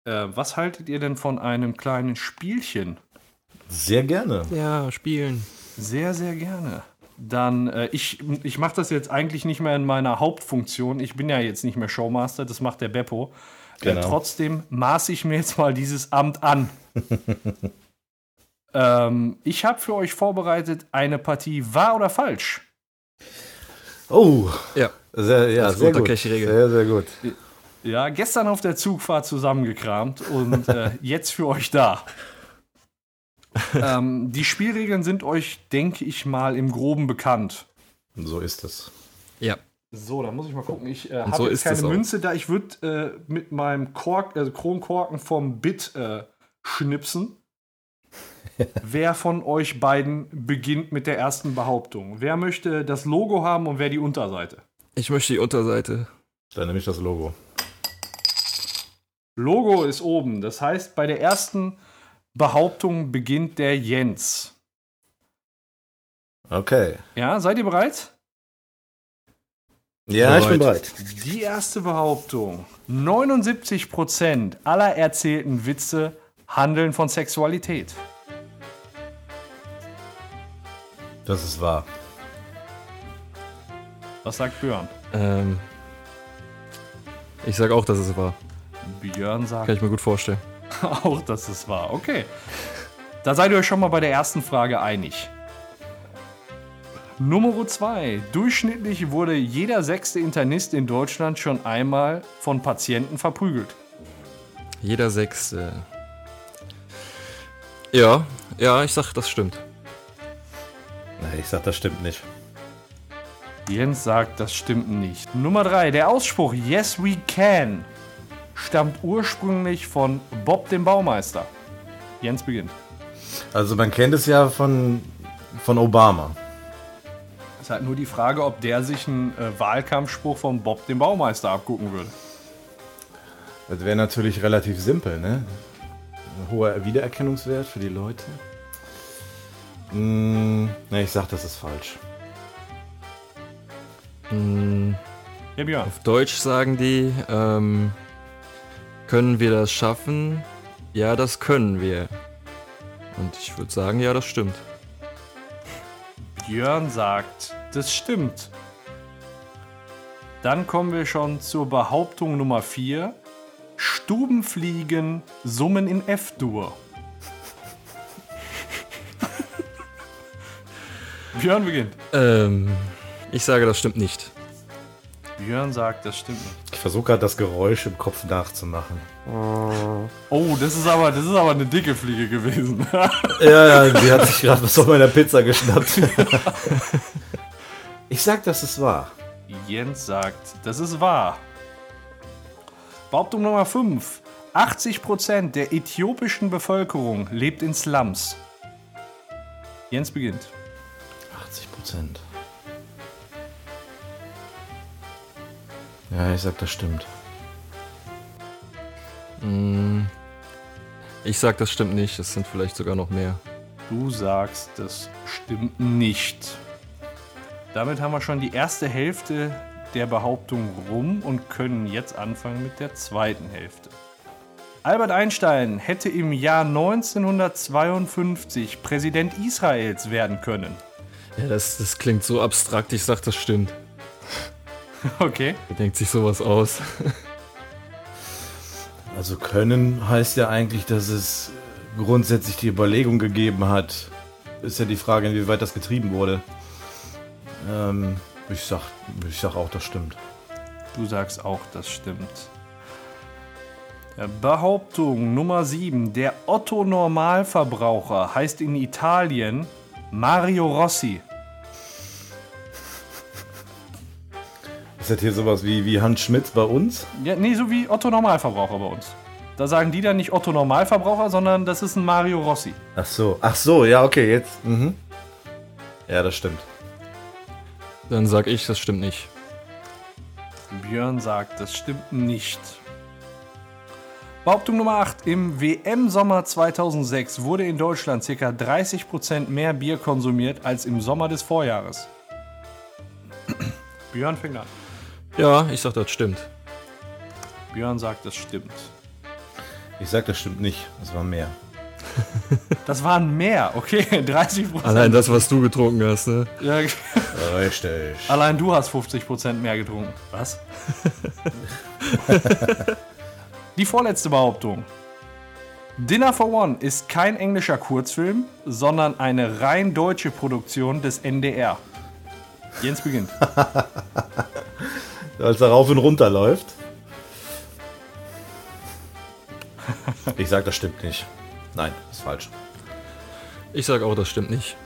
Äh, was haltet ihr denn von einem kleinen Spielchen? Sehr gerne. Ja, spielen. Sehr, sehr gerne. Dann, äh, ich, ich mache das jetzt eigentlich nicht mehr in meiner Hauptfunktion. Ich bin ja jetzt nicht mehr Showmaster, das macht der Beppo. Genau. Äh, trotzdem maße ich mir jetzt mal dieses Amt an. ähm, ich habe für euch vorbereitet eine Partie wahr oder falsch. Oh, Ja. sehr, ja, sehr gut. Sehr, sehr gut. Ja, gestern auf der Zugfahrt zusammengekramt und äh, jetzt für euch da. ähm, die Spielregeln sind euch, denke ich mal, im Groben bekannt. So ist es. Ja. So, da muss ich mal gucken. Ich äh, habe so jetzt keine. Münze da. Ich würde äh, mit meinem Kork, also Kronkorken vom Bit äh, schnipsen. Wer von euch beiden beginnt mit der ersten Behauptung? Wer möchte das Logo haben und wer die Unterseite? Ich möchte die Unterseite. Dann nehme ich das Logo. Logo ist oben. Das heißt, bei der ersten Behauptung beginnt der Jens. Okay. Ja, seid ihr bereit? Ja, ich bin Bereit. bereit. Die erste Behauptung. 79% aller erzählten Witze handeln von Sexualität. Das ist wahr. Was sagt Björn? Ähm, ich sag auch, dass es war. Björn sagt Kann ich mir gut vorstellen. auch, dass es war. Okay. Da seid ihr euch schon mal bei der ersten Frage einig. Nummer 2. Durchschnittlich wurde jeder sechste Internist in Deutschland schon einmal von Patienten verprügelt. Jeder Sechste. Ja, ja, ich sag, das stimmt. Nee, ich sag, das stimmt nicht. Jens sagt, das stimmt nicht. Nummer 3. Der Ausspruch Yes we can stammt ursprünglich von Bob dem Baumeister. Jens beginnt. Also man kennt es ja von, von Obama. Es ist halt nur die Frage, ob der sich einen äh, Wahlkampfspruch von Bob dem Baumeister abgucken würde. Das wäre natürlich relativ simpel, ne? Ein hoher Wiedererkennungswert für die Leute. Hm, ne, ich sag, das ist falsch. Hm, Ja, Björn. auf Deutsch sagen die, ähm, können wir das schaffen? Ja, das können wir. Und ich würde sagen, ja, das stimmt. Björn sagt, das stimmt. Dann kommen wir schon zur Behauptung Nummer 4. Stubenfliegen summen in F-Dur. Björn beginnt. Ähm, ich sage, das stimmt nicht. Björn sagt, das stimmt nicht. Ich versuche gerade das Geräusch im Kopf nachzumachen. Oh, das ist aber, das ist aber eine dicke Fliege gewesen. Ja, ja, die hat sich gerade was auf meiner Pizza geschnappt. ich sag, das ist wahr. Jens sagt, das ist wahr. Behauptung Nummer 5. 80% der äthiopischen Bevölkerung lebt in Slums. Jens beginnt. 80 Prozent. Ja, ich sag, das stimmt. Hm, ich sag, das stimmt nicht. Es sind vielleicht sogar noch mehr. Du sagst, das stimmt nicht. Damit haben wir schon die erste Hälfte der Behauptung rum und können jetzt anfangen mit der zweiten Hälfte. Albert Einstein hätte im Jahr 1952 Präsident Israels werden können. Ja, das, das klingt so abstrakt. Ich sag, das stimmt. Okay. Wer denkt sich sowas aus? Also können heißt ja eigentlich, dass es grundsätzlich die Überlegung gegeben hat. Ist ja die Frage, inwieweit das getrieben wurde. Ähm, ich sag, ich sag auch, das stimmt. Du sagst auch, das stimmt. Ja, Behauptung Nummer 7. Der Otto-Normalverbraucher heißt in Italien Mario Rossi. Ist das hier sowas wie, wie Hans Schmidt bei uns? Ja, nee, so wie Otto Normalverbraucher bei uns. Da sagen die dann nicht Otto Normalverbraucher, sondern das ist ein Mario Rossi. Ach so. Ach so, ja, okay, jetzt. Mhm. Ja, das stimmt. Dann sag ich, das stimmt nicht. Björn sagt, das stimmt nicht. Behauptung Nummer 8. Im WM-Sommer 2006 wurde in Deutschland ca. 30% mehr Bier konsumiert als im Sommer des Vorjahres. Björn fängt an. Ja, ich sag, das stimmt. Björn sagt, das stimmt. Ich sag, das stimmt nicht. Es war mehr. Das waren mehr, okay, 30%. Allein das, was du getrunken hast, ne? Ja, Richtig. allein du hast 50% mehr getrunken. Was? Die vorletzte Behauptung. Dinner for One ist kein englischer Kurzfilm, sondern eine rein deutsche Produktion des NDR. Jens beginnt. Als er rauf und runter läuft. Ich sag, das stimmt nicht. Nein, ist falsch. Ich sag auch, das stimmt nicht.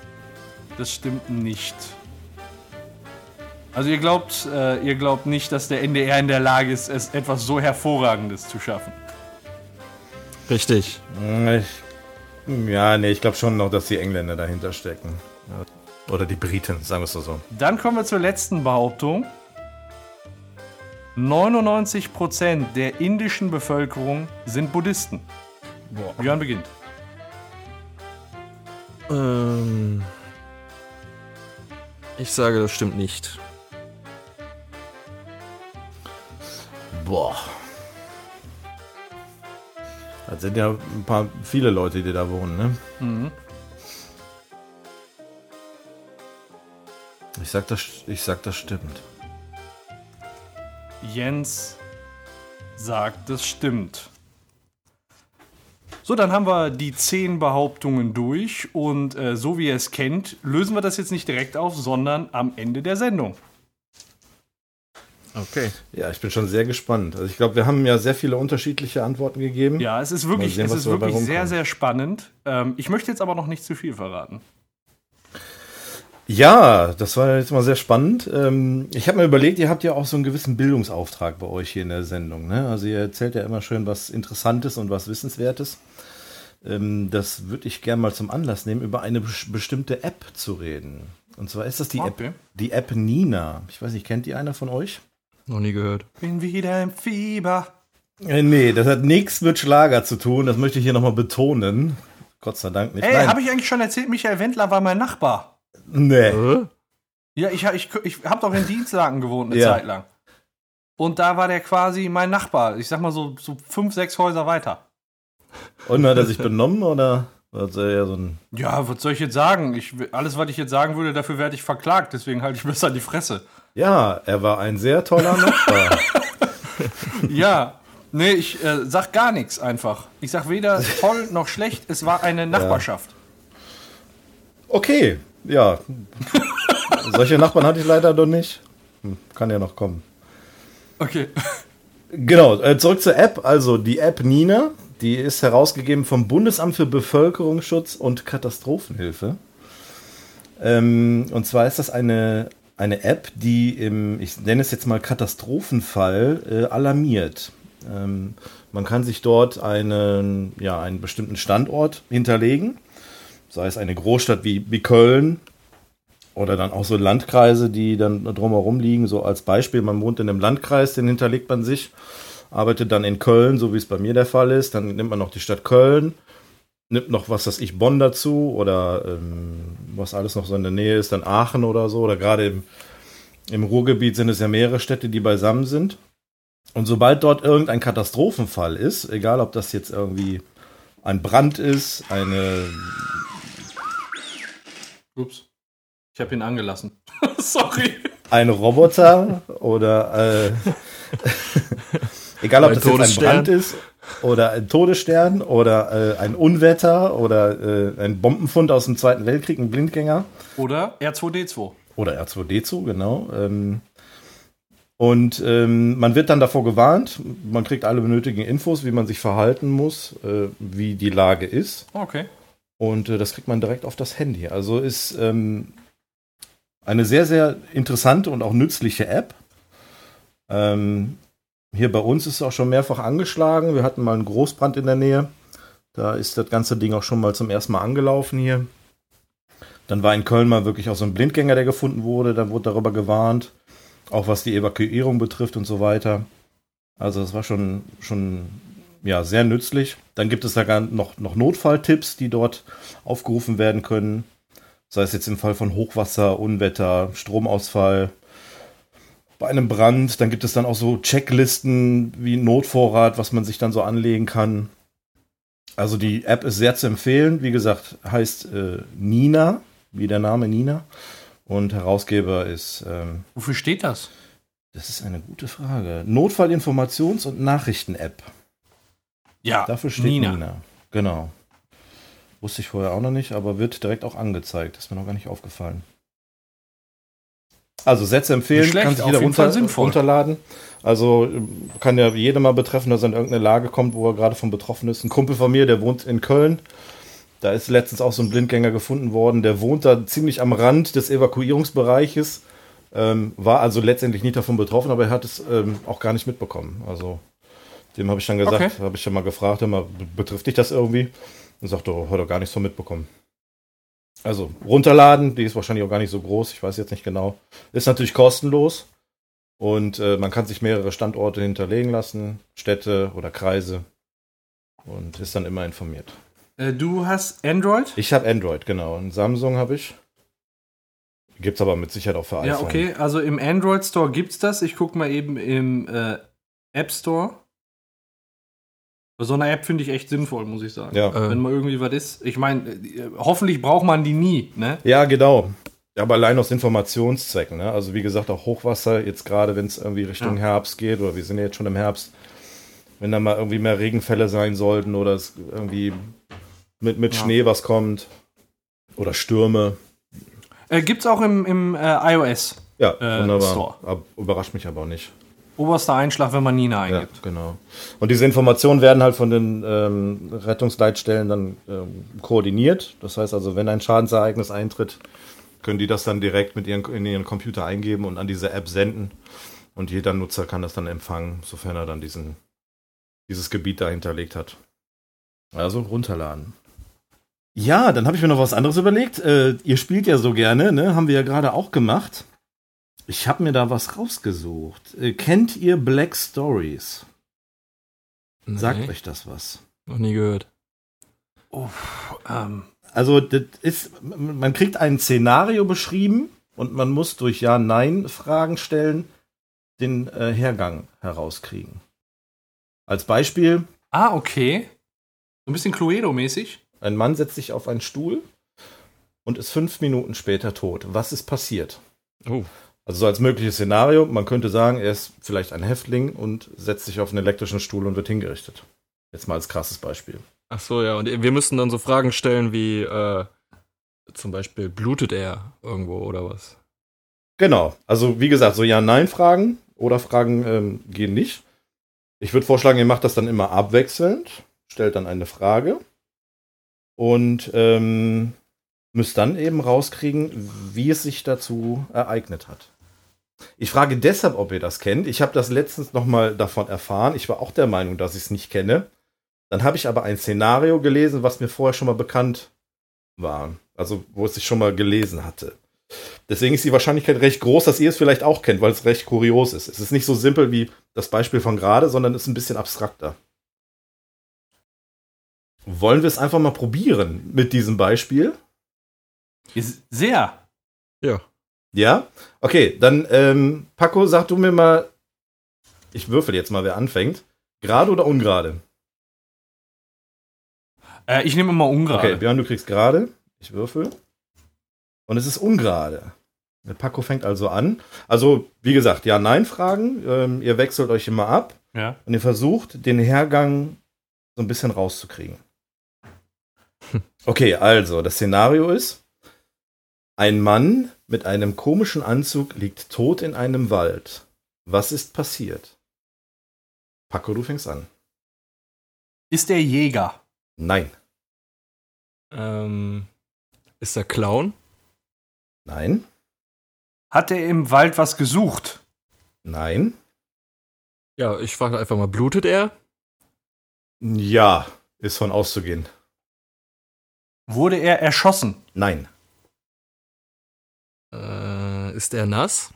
Das stimmt nicht. Also ihr glaubt, äh, ihr glaubt nicht, dass der NDR in der Lage ist, es etwas so hervorragendes zu schaffen. Richtig. Ich, ja, nee, ich glaube schon noch, dass die Engländer dahinter stecken. Oder die Briten, sagen wir es so. Dann kommen wir zur letzten Behauptung. 99% der indischen Bevölkerung sind Buddhisten. Björn beginnt. Ähm, ich sage, das stimmt nicht. Boah. Das sind ja ein paar viele Leute, die da wohnen, ne? Mhm. Ich sag, das, ich sag, das stimmt. Jens sagt, das stimmt. So, dann haben wir die zehn Behauptungen durch und äh, so wie ihr es kennt, lösen wir das jetzt nicht direkt auf, sondern am Ende der Sendung. Okay. Ja, ich bin schon sehr gespannt. Also ich glaube, wir haben ja sehr viele unterschiedliche Antworten gegeben. Ja, es ist wirklich, sehen, es ist wirklich sehr, sehr spannend. Ähm, ich möchte jetzt aber noch nicht zu viel verraten. Ja, das war jetzt mal sehr spannend. Ähm, ich habe mir überlegt, ihr habt ja auch so einen gewissen Bildungsauftrag bei euch hier in der Sendung. Ne? Also ihr erzählt ja immer schön was Interessantes und was Wissenswertes. Ähm, das würde ich gerne mal zum Anlass nehmen, über eine bes- bestimmte App zu reden. Und zwar ist das die Okay. App, die App Nina. Ich weiß nicht, kennt die einer von euch? Noch nie gehört. Bin wieder im Fieber. Äh, nee, das hat nichts mit Schlager zu tun. Das möchte ich hier nochmal betonen. Gott sei Dank nicht. Ey, habe ich eigentlich schon erzählt, Michael Wendler war mein Nachbar. Nee. Äh? Ja, ich, ich, ich habe doch in Dienstlaken gewohnt eine Ja. Zeit lang. Und da war der quasi mein Nachbar. Ich sag mal so, so fünf, sechs Häuser weiter. Und hat er sich benommen oder das eher so ein. Ja, was soll ich jetzt sagen? Ich, alles, was ich jetzt sagen würde, dafür werde ich verklagt. Deswegen halte ich besser die Fresse. Ja, er war ein sehr toller Nachbar. Ja, nee, ich äh, sag gar nichts einfach. Ich sag weder toll noch schlecht. Es war eine Nachbarschaft. Okay, ja. Solche Nachbarn hatte ich leider noch nicht. Hm, Kann ja noch kommen. Okay. Genau, äh, zurück zur App. Also die App Nina, die ist herausgegeben vom Bundesamt für Bevölkerungsschutz und Katastrophenhilfe. Ähm, und zwar ist das eine, eine App, die im, ich nenne es jetzt mal Katastrophenfall, äh, alarmiert. Ähm, man kann sich dort einen, ja, einen bestimmten Standort hinterlegen, sei es eine Großstadt wie, wie Köln oder dann auch so Landkreise, die dann drumherum liegen. So als Beispiel, man wohnt in einem Landkreis, den hinterlegt man sich, arbeitet dann in Köln, so wie es bei mir der Fall ist. Dann nimmt man noch die Stadt Köln, nimmt noch was, das ich Bonn dazu oder ähm, was alles noch so in der Nähe ist, dann Aachen oder so. Oder gerade im, im Ruhrgebiet sind es ja mehrere Städte, die beisammen sind. Und sobald dort irgendein Katastrophenfall ist, egal ob das jetzt irgendwie ein Brand ist, eine Ups. Ich habe ihn angelassen. Sorry. ein Roboter oder äh, egal ob Ein das jetzt ein. Brand ist oder ein Todesstern oder äh, ein Unwetter oder äh, ein Bombenfund aus dem Zweiten Weltkrieg, ein Blindgänger Oder R2D2. oder R2D2, genau. Ähm, und ähm, man wird dann davor gewarnt, man kriegt alle benötigten Infos, wie man sich verhalten muss, äh, wie die Lage ist. Okay. Und äh, das kriegt man direkt auf das Handy. Also ist ähm, eine sehr, sehr interessante und auch nützliche App. Ähm, hier bei uns ist es auch schon mehrfach angeschlagen. Wir hatten mal einen Großbrand in der Nähe. Da ist das ganze Ding auch schon mal zum ersten Mal angelaufen hier. Dann war in Köln mal wirklich auch so ein Blindgänger, der gefunden wurde. Da wurde darüber gewarnt. Auch was die Evakuierung betrifft und so weiter. Also das war schon, schon ja, sehr nützlich. Dann gibt es da noch, noch Notfalltipps, die dort aufgerufen werden können. Sei es jetzt im Fall von Hochwasser, Unwetter, Stromausfall, bei einem Brand. Dann gibt es dann auch so Checklisten wie Notvorrat, was man sich dann so anlegen kann. Also die App ist sehr zu empfehlen. Wie gesagt, heißt äh, Nina, wie der Name Nina. Und Herausgeber ist. Ähm, Wofür steht das? das ist eine gute Frage. Notfallinformations- und Nachrichten-App. Ja, Dafür steht Nina. Genau. Wusste ich vorher auch noch nicht, aber wird direkt auch angezeigt. Ist mir noch gar nicht aufgefallen. Also Sätze empfehlen, schlecht, kann sich jeder runter, runterladen. Also äh, kann ja jeder mal betreffen, dass er in irgendeine Lage kommt, wo er gerade von betroffen ist. Ein Kumpel von mir, der wohnt in Köln. Da ist letztens auch so ein Blindgänger gefunden worden. Der wohnt da ziemlich am Rand des Evakuierungsbereiches. Ähm, war also letztendlich nicht davon betroffen, aber er hat es ähm, auch gar nicht mitbekommen. Also dem habe ich dann gesagt, Okay. habe ich dann mal gefragt, mal, betrifft dich das irgendwie? Und sagt, er hat er gar nichts von mitbekommen. Also runterladen, die ist wahrscheinlich auch gar nicht so groß, ich weiß jetzt nicht genau. Ist natürlich kostenlos und äh, man kann sich mehrere Standorte hinterlegen lassen, Städte oder Kreise und ist dann immer informiert. Äh, du hast Android? Ich habe Android, genau. Und Samsung habe ich. Gibt's aber mit Sicherheit auch für iPhone. Ja, okay. Also im Android Store gibt's das. Ich gucke mal eben im äh, App Store. Bei so einer App finde ich echt sinnvoll, muss ich sagen. Ja. Äh, Wenn mal irgendwie was ist. Ich meine, äh, hoffentlich braucht man die nie, ne? Ja, genau. Ja, aber allein aus Informationszwecken. Ne? Also wie gesagt, auch Hochwasser, jetzt gerade wenn es irgendwie Richtung Ja. Herbst geht, oder wir sind ja jetzt schon im Herbst, wenn da mal irgendwie mehr Regenfälle sein sollten oder es irgendwie mit, mit Ja. Schnee was kommt oder Stürme. Äh, gibt's auch im, im äh, iOS. Ja, Äh, wunderbar. Store. Ab, überrascht mich aber auch nicht. Oberster Einschlag, wenn man Nina Ja, eingibt. genau. Und diese Informationen werden halt von den ähm, Rettungsleitstellen dann ähm, koordiniert. Das heißt also, wenn ein Schadensereignis eintritt, können die das dann direkt mit ihren, in ihren Computer eingeben und an diese App senden. Und jeder Nutzer kann das dann empfangen, sofern er dann diesen, dieses Gebiet da hinterlegt hat. Also runterladen. Ja, dann habe ich mir noch was anderes überlegt. Äh, ihr spielt ja so gerne, ne? Haben wir ja gerade auch gemacht. Ich habe mir da was rausgesucht. Äh, kennt ihr Black Stories? nee, Sagt euch das was? noch nie gehört. Ähm, Also, das ist, man kriegt ein Szenario beschrieben und man muss durch Ja-Nein-Fragen stellen den äh, Hergang herauskriegen. Als Beispiel, ah, okay. So ein bisschen Cluedo-mäßig. ein Mann setzt sich auf einen Stuhl und ist fünf Minuten später tot. Was ist passiert? Oh. Also so als mögliches Szenario, man könnte sagen, er ist vielleicht ein Häftling und setzt sich auf einen elektrischen Stuhl und wird hingerichtet. Jetzt mal als krasses Beispiel. Ach so, ja. Und wir müssen dann so Fragen stellen wie äh, zum Beispiel, blutet er irgendwo oder was? Genau. Also wie gesagt, so Ja-Nein-Fragen oder Fragen ähm, gehen nicht. Ich würde vorschlagen, ihr macht das dann immer abwechselnd, stellt dann eine Frage und ähm, müsst dann eben rauskriegen, wie es sich dazu ereignet hat. Ich frage deshalb, ob ihr das kennt. Ich habe das letztens nochmal davon erfahren. Ich war auch der Meinung, dass ich es nicht kenne. Dann habe ich aber ein Szenario gelesen, was mir vorher schon mal bekannt war. Also, wo es ich schon mal gelesen hatte. Deswegen ist die Wahrscheinlichkeit recht groß, dass ihr es vielleicht auch kennt, weil es recht kurios ist. Es ist nicht so simpel wie das Beispiel von gerade, sondern ist ein bisschen abstrakter. Wollen wir es einfach mal probieren mit diesem Beispiel? Sehr. Ja. Ja? Okay, dann, ähm, Paco, sag du mir mal, ich würfel jetzt mal, wer anfängt. Gerade oder ungerade? Äh, ich nehme immer ungerade. Okay, Björn, du kriegst gerade. Ich würfel. Und es ist ungerade. Der Paco fängt also an. Also, wie gesagt, Ja-Nein-Fragen. Ähm, ihr wechselt euch immer ab Ja. und ihr versucht, den Hergang so ein bisschen rauszukriegen. Okay, also, das Szenario ist: Ein Mann mit einem komischen Anzug liegt tot in einem Wald. Was ist passiert? Paco, du fängst an. Ist der Jäger? Nein, Ähm, ist der Clown? nein, Hat er im Wald was gesucht? nein, Ja, ich frage einfach mal, blutet er? Ja, ist von auszugehen. Wurde er erschossen? Nein. Äh, ist er nass?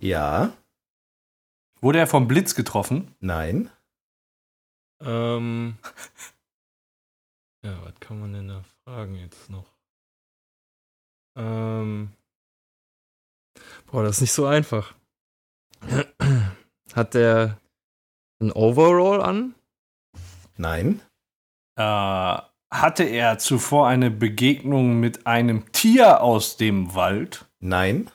Ja. Wurde er vom Blitz getroffen? Nein. Ähm. Ja, was kann man denn da fragen jetzt noch? Ähm. Boah, das ist nicht so einfach. Hat der ein Overall an? Nein. Äh, hatte er zuvor eine Begegnung mit einem Tier aus dem Wald? Nein.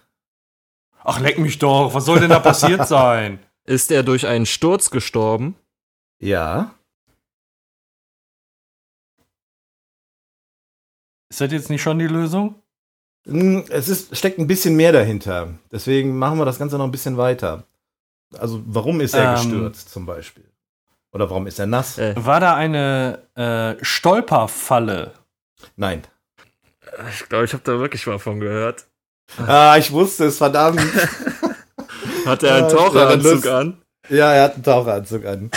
Ach, leck mich doch. Was soll denn da passiert sein? Ist er durch einen Sturz gestorben? Ja. Ist das jetzt nicht schon die Lösung? Hm, Es ist, steckt ein bisschen mehr dahinter. Deswegen machen wir das Ganze noch ein bisschen weiter. Also, warum ist er Ähm. gestürzt zum Beispiel? Oder warum ist er nass? Äh, War da eine äh, Stolperfalle? Nein. ich glaube, ich habe da wirklich mal von gehört. Ah, ich wusste es, verdammt. Hat er einen Taucheranzug ja, an? ja, er hat einen Taucheranzug an.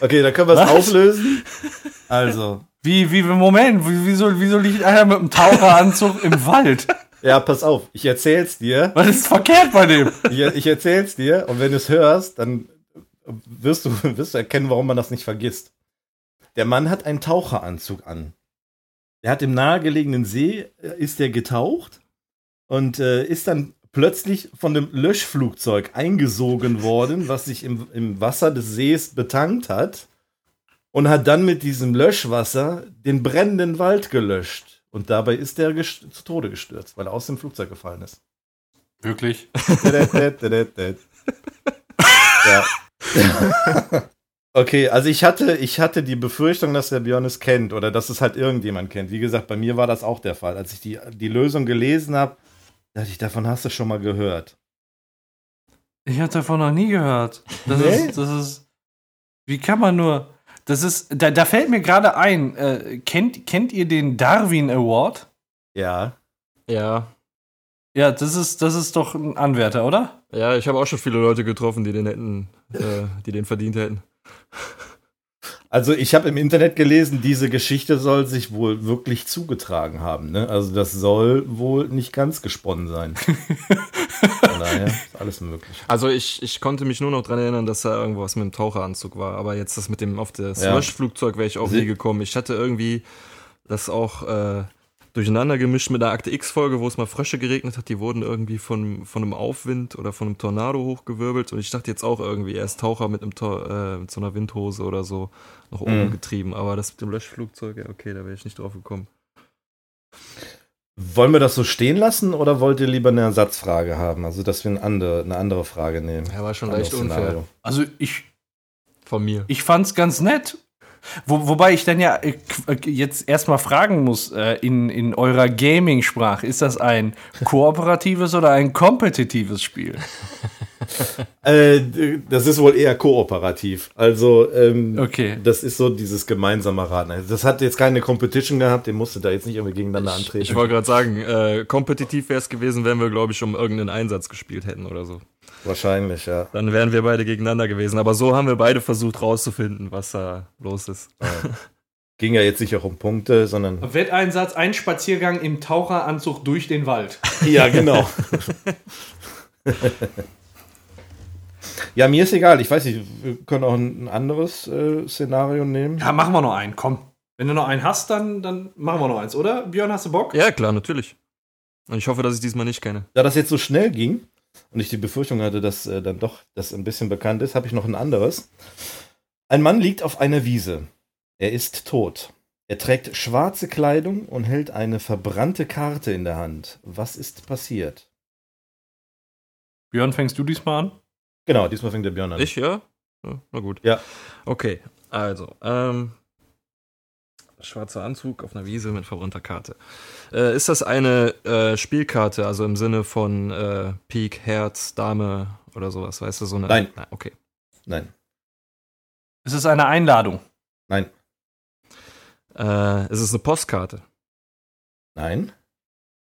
Okay, dann können wir es auflösen. Also, Wie, wie, Moment, wie- wieso, wieso liegt einer mit einem Taucheranzug im Wald? ja, pass auf, ich erzähl's dir. Was ist verkehrt bei dem? Ich, ich erzähl's dir und wenn du es hörst, dann wirst du, wirst du erkennen, warum man das nicht vergisst. Der Mann hat einen Taucheranzug an. Er hat im nahegelegenen See, äh, ist er getaucht und äh, ist dann plötzlich von dem Löschflugzeug eingesogen worden, was sich im, im Wasser des Sees betankt hat und hat dann mit diesem Löschwasser den brennenden Wald gelöscht. Und dabei ist er zu Tode gestürzt, weil er aus dem Flugzeug gefallen ist. Wirklich? ja. Okay, also ich hatte, ich hatte die Befürchtung, dass der Björn es kennt oder dass es halt irgendjemand kennt. Wie gesagt, bei mir war das auch der Fall. Als ich die, die Lösung gelesen habe, dachte ich, davon hast du schon mal gehört. Ich habe davon noch nie gehört. Das, Nee? ist, das ist. Wie kann man nur. Das ist. Da, da fällt mir gerade ein. Äh, kennt, kennt ihr den Darwin Award? Ja. Ja. Ja, das ist, das ist doch ein Anwärter, oder? Ja, ich habe auch schon viele Leute getroffen, die den hätten, äh, die den verdient hätten. Also ich habe im Internet gelesen, diese Geschichte soll sich wohl wirklich zugetragen haben. Ne? Also das soll wohl nicht ganz gesponnen sein. Von daher ist alles möglich. Also ich, ich konnte mich nur noch dran erinnern, dass da irgendwas mit dem Taucheranzug war. Aber jetzt das mit dem auf das Ja. Löschflugzeug wäre ich auch Sie- nie gekommen. Ich hatte irgendwie das auch äh, durcheinander gemischt mit der Akte X-Folge, wo es mal Frösche geregnet hat. Die wurden irgendwie von, von einem Aufwind oder von einem Tornado hochgewirbelt. Und ich dachte jetzt auch irgendwie, er ist Taucher mit, einem Tor, äh, mit so einer Windhose oder so nach oben Mhm. getrieben. Aber das mit dem Löschflugzeug, ja, okay, da wäre ich nicht drauf gekommen. Wollen wir das so stehen lassen oder wollt ihr lieber eine Ersatzfrage haben? Also dass wir eine andere, eine andere Frage nehmen. Ja, war schon leicht unfair. Also ich, von mir. ich fand's ganz nett. Wo, wobei ich dann ja äh, äh, jetzt erstmal fragen muss, äh, in, in eurer Gaming-Sprache, ist das ein kooperatives oder ein kompetitives Spiel? Äh, das ist wohl eher kooperativ. Also, ähm, Okay. das ist so dieses gemeinsame Raten. Das hat jetzt keine Competition gehabt, den musste da jetzt nicht irgendwie gegeneinander Ich, antreten. ich wollte gerade sagen, äh, kompetitiv wäre es gewesen, wenn wir, glaube ich, um irgendeinen Einsatz gespielt hätten oder so. Wahrscheinlich, ja. Dann wären wir beide gegeneinander gewesen. Aber so haben wir beide versucht rauszufinden, was da los ist. Ging ja jetzt nicht auch um Punkte, sondern. Wetteinsatz, ein Spaziergang im Taucheranzug durch den Wald. Ja, genau. ja, mir ist egal. Ich weiß nicht, wir können auch ein anderes äh, Szenario nehmen. Ja, machen wir noch einen, komm. Wenn du noch einen hast, dann, dann machen wir noch eins, oder? Björn, hast du Bock? Ja, klar, natürlich. Und ich hoffe, dass ich diesmal nicht kenne. Da das jetzt so schnell ging und ich die Befürchtung hatte, dass äh, dann doch das ein bisschen bekannt ist, habe ich noch ein anderes. Ein Mann liegt auf einer Wiese. Er ist tot. Er trägt schwarze Kleidung und hält eine verbrannte Karte in der Hand. Was ist passiert? Björn, fängst du diesmal an? Genau, diesmal fängt der Björn an. Ich, ja? ja? Na gut. Ja. Okay, also, ähm, schwarzer Anzug auf einer Wiese mit verbrannter Karte. Äh, ist das eine äh, Spielkarte, also im Sinne von äh, Pik, Herz, Dame oder sowas, weißt du, so eine? Nein. Na, okay. Nein, Es ist eine Einladung. nein, Äh, ist es eine Postkarte? nein,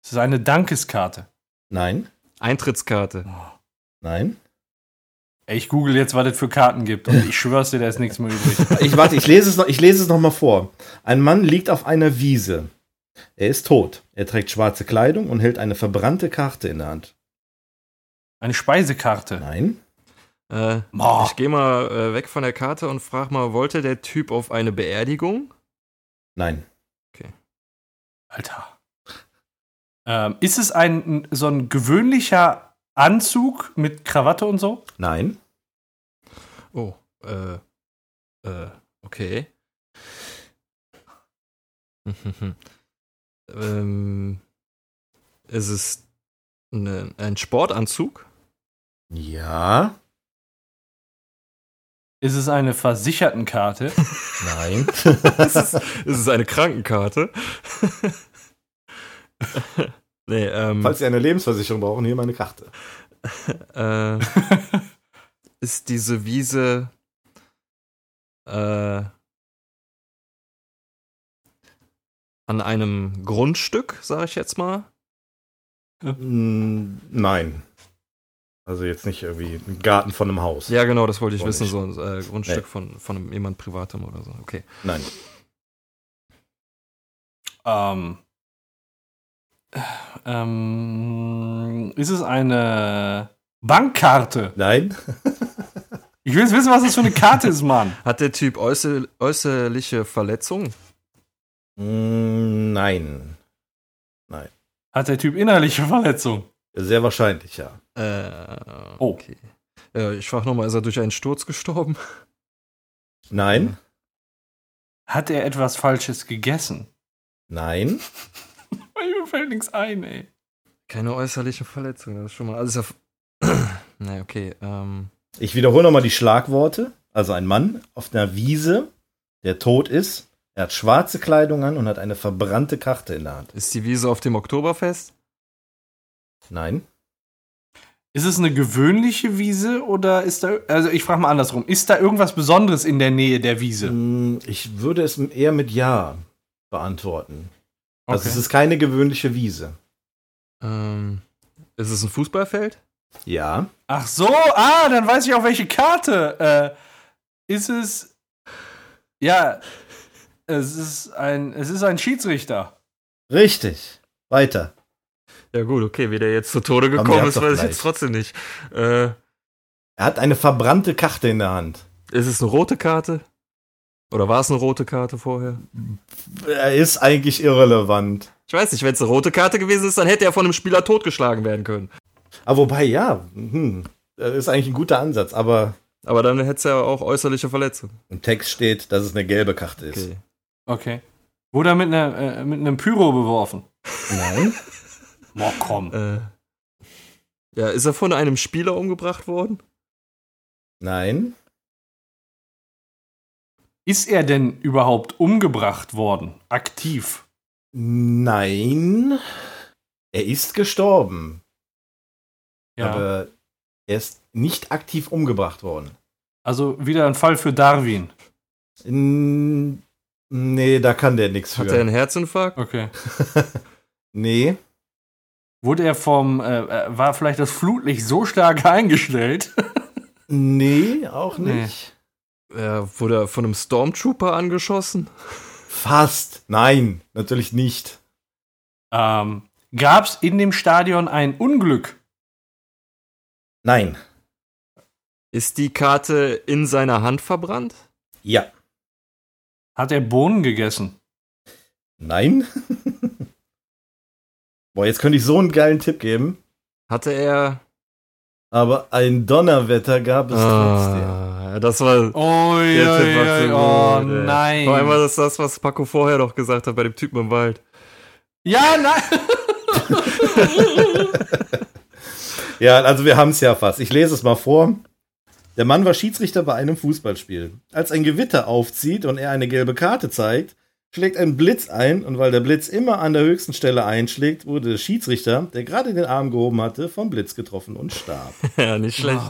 Es ist eine Dankeskarte. nein, Eintrittskarte? nein, Ey, Ich google jetzt, was es für Karten gibt und ich schwör's dir, da ist nichts mehr übrig. Ich warte, ich lese es noch, ich lese es noch mal vor. Ein Mann liegt auf einer Wiese. Er ist tot. Er trägt schwarze Kleidung und hält eine verbrannte Karte in der Hand. Eine Speisekarte. Nein? Äh, ich gehe mal äh, weg von der Karte und frage mal, wollte der Typ auf eine Beerdigung? Nein. Alter. Ähm, ist es ein so ein gewöhnlicher Anzug mit Krawatte und so? Nein. Oh, äh, äh, okay. ähm, ist es ne, ein Sportanzug? Ja. Ist es eine Versichertenkarte? Nein. ist, es, ist es eine Krankenkarte? nee, ähm, Falls Sie eine Lebensversicherung brauchen, hier meine Karte. äh, ist diese Wiese äh, an einem Grundstück, sage ich jetzt mal? Mm, Nein. Also jetzt nicht irgendwie ein Garten von einem Haus. Ja, genau, das wollte ich Wohl wissen, nicht. so ein äh, Grundstück Nee. von, von einem, jemand Privatem oder so. Okay. Nein. ähm, ähm, ist es eine Bankkarte? Nein. Ich will jetzt wissen, was das für eine Karte ist, Mann. Hat der Typ äußer, äußerliche Verletzungen? Mm, Nein. Hat der Typ innerliche Verletzung? Sehr wahrscheinlich, ja. Äh, Oh. okay. Äh, ich frage nochmal, ist er durch einen Sturz gestorben? Nein. Hat er etwas Falsches gegessen? Nein. Mir fällt nichts ein, ey. Keine äußerliche Verletzung, das ist schon mal alles auf. naja, okay. Ähm, Ich wiederhole nochmal die Schlagworte. Also ein Mann auf einer Wiese, der tot ist. Er hat schwarze Kleidung an und hat eine verbrannte Karte in der Hand. ist die Wiese auf dem Oktoberfest? Nein. Ist es eine gewöhnliche Wiese oder ist da. Also, ich frage mal andersrum. Ist da irgendwas Besonderes in der Nähe der Wiese? Mm, Ich würde es eher mit Ja beantworten. Also Okay. es ist keine gewöhnliche Wiese. Ähm, ist es ein Fußballfeld? Ja. Ach so, ah, dann weiß ich auch welche Karte. Äh, ist es. Ja, es ist ein, es ist ein Schiedsrichter. Richtig. Weiter. Ja, gut, okay, wie der jetzt zu Tode gekommen ist, weiß ich jetzt trotzdem nicht. Äh, Er hat eine verbrannte Karte in der Hand. ist es eine rote Karte? Oder war es eine rote Karte vorher? Er ist eigentlich irrelevant. Ich weiß nicht, wenn es eine rote Karte gewesen ist, dann hätte er von einem Spieler totgeschlagen werden können. Aber wobei, ja, hm, das ist eigentlich ein guter Ansatz. Aber Aber dann hätte es ja auch äußerliche Verletzungen. im Text steht, dass es eine gelbe Karte ist. Okay. Okay. Wurde er mit, einer, äh, mit einem Pyro beworfen? Nein. Boah, komm. Äh, ja, ist er von einem Spieler umgebracht worden? Nein. Ist er denn überhaupt umgebracht worden? Aktiv? Nein. Er ist gestorben. Ja. Aber er ist nicht aktiv umgebracht worden. also wieder ein Fall für Darwin. N nee, da kann der nichts Hat er für. einen Herzinfarkt? Okay. Nee. Wurde er vom, äh, äh, war vielleicht das Flutlicht so stark eingestellt? Nee, auch Nee. nicht. Ja, wurde er von einem Stormtrooper angeschossen? Fast. Nein, natürlich nicht. ähm, Gab es in dem Stadion ein Unglück? Nein. Ist die Karte in seiner Hand verbrannt? Ja. Hat er Bohnen gegessen? Nein. Boah, jetzt könnte ich so einen geilen Tipp geben. Hatte er. Aber ein Donnerwetter gab es trotzdem. Ah, das war. Oh, der Tipp war zu oh nein. Vor allem war das das, was Paco vorher noch gesagt hat bei dem Typen im Wald. ja, nein. Ja, also wir haben es ja fast. Ich lese es mal vor. Der Mann war Schiedsrichter bei einem Fußballspiel. Als ein Gewitter aufzieht und er eine gelbe Karte zeigt, schlägt ein Blitz ein und weil der Blitz immer an der höchsten Stelle einschlägt, wurde der Schiedsrichter, der gerade den Arm gehoben hatte, vom Blitz getroffen und starb. ja, nicht schlecht.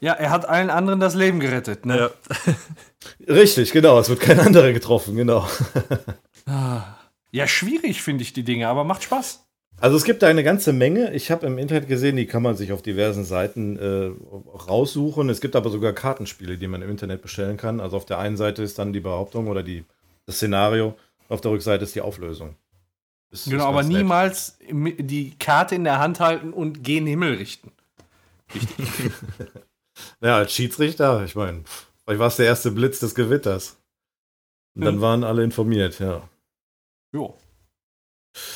ja, er hat allen anderen das Leben gerettet, ne? Ja. Richtig, genau. Es wird kein anderer getroffen, genau. Ja, schwierig finde ich die Dinge, aber macht Spaß. Also es gibt da eine ganze Menge. Ich habe im Internet gesehen, die kann man sich auf diversen Seiten äh, raussuchen. Es gibt aber sogar Kartenspiele, die man im Internet bestellen kann. Also auf der einen Seite ist dann die Behauptung oder die, das Szenario, auf der Rückseite ist die Auflösung. Das Genau, aber nett. niemals die Karte in der Hand halten und gen Himmel richten. Ja, als Schiedsrichter, ich meine, vielleicht war es der erste Blitz des Gewitters. Und dann waren alle informiert, ja. Jo.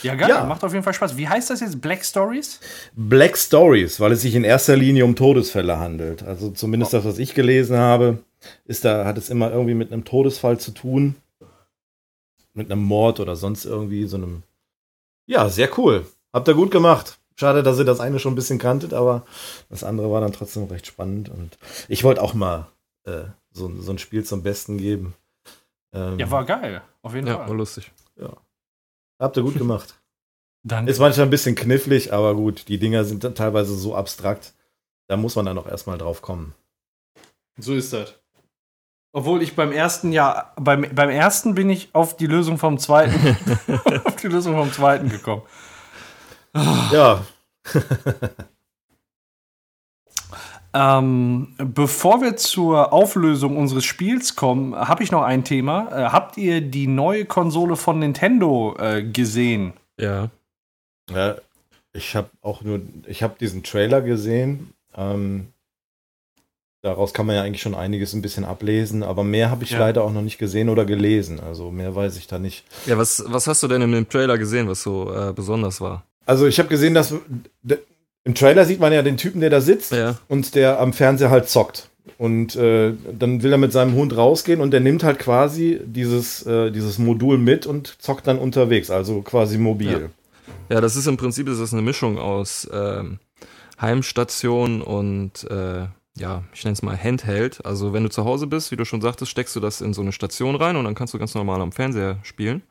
Ja, geil, Ja. macht auf jeden Fall Spaß. Wie heißt das jetzt? Black Stories? Black Stories, weil es sich in erster Linie um Todesfälle handelt. Also zumindest das, was ich gelesen habe, ist da, hat es immer irgendwie mit einem Todesfall zu tun. Mit einem Mord oder sonst irgendwie so einem. Ja, sehr cool. Habt ihr gut gemacht. Schade, dass ihr das eine schon ein bisschen kanntet, aber das andere war dann trotzdem recht spannend. Und ich wollte auch mal äh, so, so ein Spiel zum Besten geben. Ähm, Ja, war geil. Auf jeden Ja, war Fall. lustig. Habt ihr gut gemacht. Dann Ist manchmal ein bisschen knifflig, aber gut, die Dinger sind dann teilweise so abstrakt. Da muss man dann auch erstmal drauf kommen. So ist das. Obwohl ich beim ersten Jahr, beim, beim ersten bin ich auf die Lösung vom zweiten, auf die Lösung vom zweiten gekommen. Ja, Ähm, bevor wir zur Auflösung unseres Spiels kommen, habe ich noch ein Thema. Äh, habt ihr die neue Konsole von Nintendo äh, gesehen? Ja. ja ich habe auch nur, ich habe diesen Trailer gesehen. Ähm, daraus kann man ja eigentlich schon einiges ein bisschen ablesen, aber mehr habe ich Ja. leider auch noch nicht gesehen oder gelesen. Also mehr weiß ich da nicht. Ja, was, was hast du denn in dem Trailer gesehen, was so äh, besonders war? Also ich habe gesehen, dass im Trailer sieht man ja den Typen, der da sitzt Ja. und der am Fernseher halt zockt. Und äh, dann will er mit seinem Hund rausgehen und der nimmt halt quasi dieses, äh, dieses Modul mit und zockt dann unterwegs, also quasi mobil. Ja, das ist im Prinzip ist das eine Mischung aus ähm, Heimstation und äh, ja, ich nenne es mal Handheld. Also wenn du zu Hause bist, wie du schon sagtest, steckst du das in so eine Station rein und dann kannst du ganz normal am Fernseher spielen.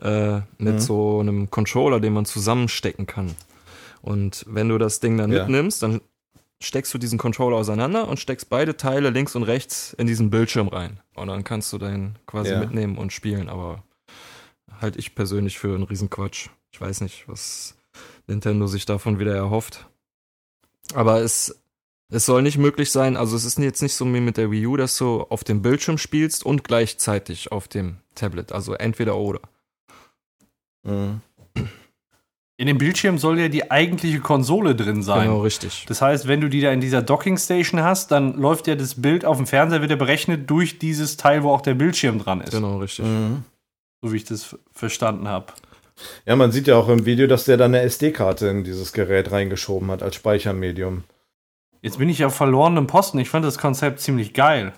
Äh, mit Mhm. so einem Controller, den man zusammenstecken kann. Und wenn du das Ding dann Ja. mitnimmst, dann steckst du diesen Controller auseinander und steckst beide Teile links und rechts in diesen Bildschirm rein. Und dann kannst du den quasi Ja. mitnehmen und spielen. Aber halte ich persönlich für einen Riesenquatsch. Ich weiß nicht, was Nintendo sich davon wieder erhofft. Aber es, es soll nicht möglich sein, also es ist jetzt nicht so wie mit der Wii U, dass du auf dem Bildschirm spielst und gleichzeitig auf dem Tablet. Also entweder oder. Mhm. In dem Bildschirm soll ja die eigentliche Konsole drin sein. Genau, richtig. Das heißt, wenn du die da in dieser Docking Station hast, dann läuft ja das Bild auf dem Fernseher wieder berechnet durch dieses Teil, wo auch der Bildschirm dran ist. Genau, richtig. Mhm. So wie ich das verstanden habe. Ja, man sieht ja auch im Video, dass der dann eine SD-Karte in dieses Gerät reingeschoben hat als Speichermedium. Jetzt bin ich auf verlorenem Posten. Ich fand das Konzept ziemlich geil.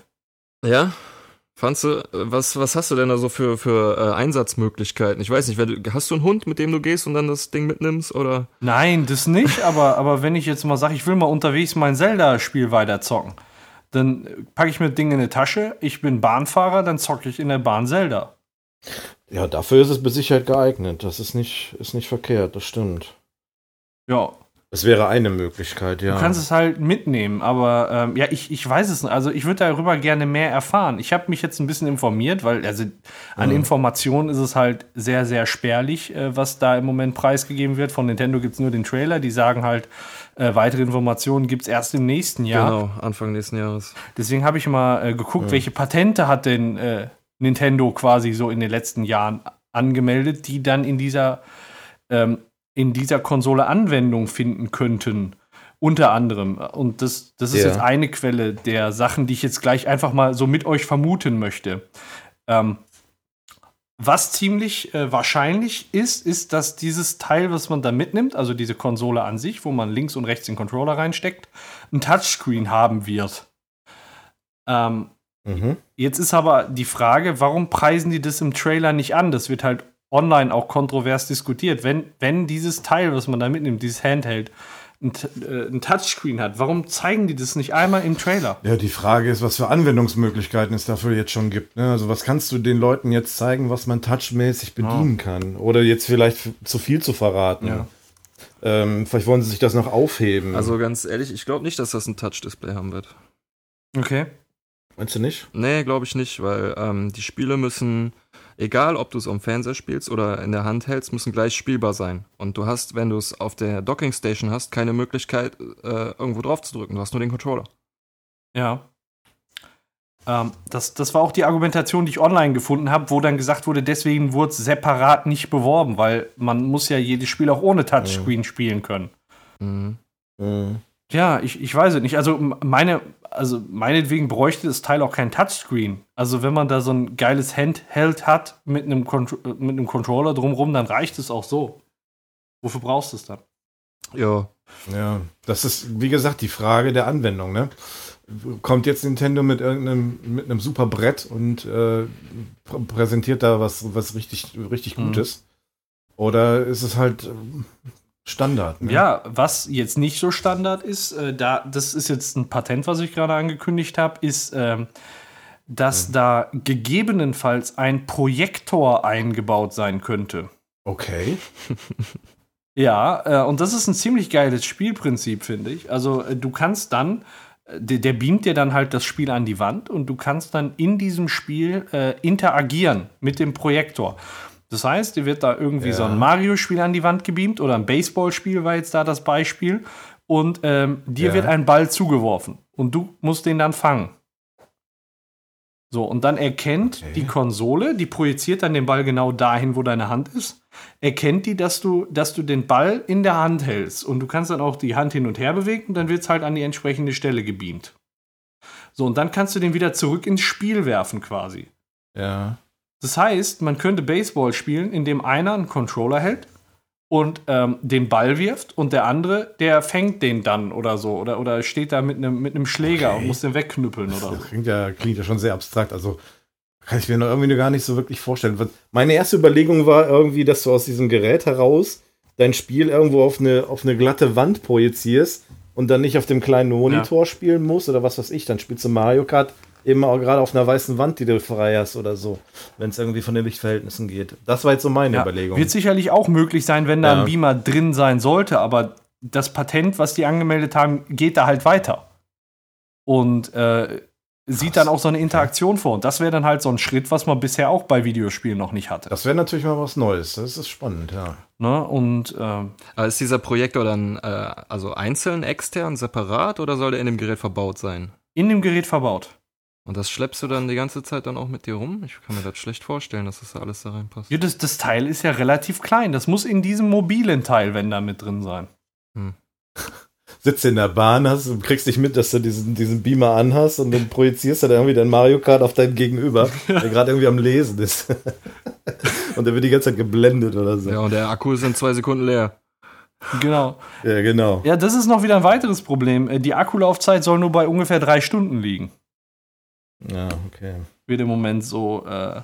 Ja? Fandst du, äh, was, was hast du denn da so für, für äh, Einsatzmöglichkeiten? Ich weiß nicht, wenn du, hast du einen Hund, mit dem du gehst und dann das Ding mitnimmst? Oder? Nein, das nicht, aber, aber wenn ich jetzt mal sage, ich will mal unterwegs mein Zelda-Spiel weiter zocken, dann packe ich mir das Ding in eine Tasche, ich bin Bahnfahrer, dann zocke ich in der Bahn Zelda. Ja, dafür ist es mit Sicherheit geeignet. Das ist nicht, ist nicht verkehrt, das stimmt. Ja, Es wäre eine Möglichkeit, ja. Du kannst es halt mitnehmen, aber ähm, ja, ich, ich weiß es nicht. Also ich würde darüber gerne mehr erfahren. Ich habe mich jetzt ein bisschen informiert, weil also an Mhm. Informationen ist es halt sehr, sehr spärlich, äh, was da im Moment preisgegeben wird. Von Nintendo gibt es nur den Trailer, die sagen halt, äh, weitere Informationen gibt es erst im nächsten Jahr. Genau, Anfang nächsten Jahres. Deswegen habe ich mal äh, geguckt, welche Patente hat denn äh, Nintendo quasi so in den letzten Jahren angemeldet, die dann in dieser, ähm, in dieser Konsole Anwendung finden könnten. Unter anderem. Und das, das ist Ja. jetzt eine Quelle der Sachen, die ich jetzt gleich einfach mal so mit euch vermuten möchte. Ähm, was ziemlich äh, wahrscheinlich ist, ist, dass dieses Teil, was man da mitnimmt, also diese Konsole an sich, wo man links und rechts den Controller reinsteckt, ein Touchscreen haben wird. Ähm, Mhm. Jetzt ist aber die Frage, warum preisen die das im Trailer nicht an? Das wird halt online auch kontrovers diskutiert. Wenn, wenn dieses Teil, was man da mitnimmt, dieses Handheld, ein, äh, ein Touchscreen hat, warum zeigen die das nicht einmal im Trailer? Ja, die Frage ist, was für Anwendungsmöglichkeiten es dafür jetzt schon gibt. Ne? Also was kannst du den Leuten jetzt zeigen, was man touchmäßig bedienen kann? Oder jetzt vielleicht zu viel zu verraten. Ja. Ähm, vielleicht wollen sie sich das noch aufheben. Also ganz ehrlich, ich glaube nicht, dass das ein Touch-Display haben wird. Okay. Meinst du nicht? Nee, glaube ich nicht, weil ähm, die Spiele müssen egal ob du es am Fernseher spielst oder in der Hand hältst, müssen gleich spielbar sein. Und du hast, wenn du es auf der Docking Station hast, keine Möglichkeit, äh, irgendwo drauf zu drücken. Du hast nur den Controller. Ja. Ähm, das, das war auch die Argumentation, die ich online gefunden habe, wo dann gesagt wurde, deswegen wurde es separat nicht beworben, weil man muss ja jedes Spiel auch ohne Touchscreen spielen können. Mhm. Mhm. Ja, ich, ich weiß es nicht. Also meine, also meinetwegen bräuchte das Teil auch kein Touchscreen. Also wenn man da so ein geiles Handheld hat mit einem, Contro mit einem Controller drumrum, dann reicht es auch so. Wofür brauchst du es dann? Ja. Ja, das ist, wie gesagt, die Frage der Anwendung, ne? Kommt jetzt Nintendo mit irgendeinem, mit einem super Brett und äh, pr präsentiert da was, was richtig, richtig Mhm. Gutes? Oder ist es halt Standard? Ne? Ja, was jetzt nicht so Standard ist, äh, da, das ist jetzt ein Patent, was ich gerade angekündigt habe, ist, ähm, dass da gegebenenfalls ein Projektor eingebaut sein könnte. Okay. Ja, äh, und das ist ein ziemlich geiles Spielprinzip, finde ich. Also äh, du kannst dann, äh, der, der beamt dir dann halt das Spiel an die Wand und du kannst dann in diesem Spiel äh, interagieren mit dem Projektor. Das heißt, dir wird da irgendwie so ein Mario-Spiel an die Wand gebeamt oder ein Baseballspiel war jetzt da das Beispiel und ähm, dir Ja. wird ein Ball zugeworfen und du musst den dann fangen. So, und dann erkennt Okay. die Konsole, die projiziert dann den Ball genau dahin, wo deine Hand ist, erkennt die, dass du, dass du den Ball in der Hand hältst. Und du kannst dann auch die Hand hin und her bewegen und dann wird es halt an die entsprechende Stelle gebeamt. So, und dann kannst du den wieder zurück ins Spiel werfen quasi. Ja. Das heißt, man könnte Baseball spielen, indem einer einen Controller hält und ähm, den Ball wirft und der andere, der fängt den dann oder so. Oder, oder steht da mit einem mit einem Schläger Okay. und muss den wegknüppeln oder so. Das klingt ja, klingt ja schon sehr abstrakt. Also kann ich mir noch irgendwie gar nicht so wirklich vorstellen. Meine erste Überlegung war irgendwie, dass du aus diesem Gerät heraus dein Spiel irgendwo auf eine, auf eine glatte Wand projizierst und dann nicht auf dem kleinen Monitor spielen musst oder was weiß ich. Dann spielst du Mario Kart eben auch gerade auf einer weißen Wand, die du frei hast oder so, wenn es irgendwie von den Lichtverhältnissen geht. Das war jetzt so meine Ja, Überlegung. Wird sicherlich auch möglich sein, wenn da Ja. ein Beamer drin sein sollte, aber das Patent, was die angemeldet haben, geht da halt weiter. Und äh, sieht dann auch so eine Interaktion vor. Und das wäre dann halt so ein Schritt, was man bisher auch bei Videospielen noch nicht hatte. Das wäre natürlich mal was Neues. Das ist spannend, ja. Ne? Und ähm, Aber ist dieser Projektor dann äh, also einzeln, extern, separat oder soll der in dem Gerät verbaut sein? in dem Gerät verbaut. Und das schleppst du dann die ganze Zeit dann auch mit dir rum? Ich kann mir das schlecht vorstellen, dass das da alles da reinpasst. Ja, das, das Teil ist ja relativ klein. Das muss in diesem mobilen Teil, wenn da mit drin sein. sitzt in der Bahn, hast, und kriegst nicht mit, dass du diesen, diesen Beamer anhast und dann projizierst du dann irgendwie dein Mario Kart auf dein Gegenüber, der gerade irgendwie am Lesen ist. und der wird die ganze Zeit geblendet oder so. Ja, und der Akku ist in zwei Sekunden leer. Genau. Ja, genau. Ja, das ist noch wieder ein weiteres Problem. Äh, Die Akkulaufzeit soll nur bei ungefähr drei Stunden liegen. Ja, okay. wird im Moment so, äh,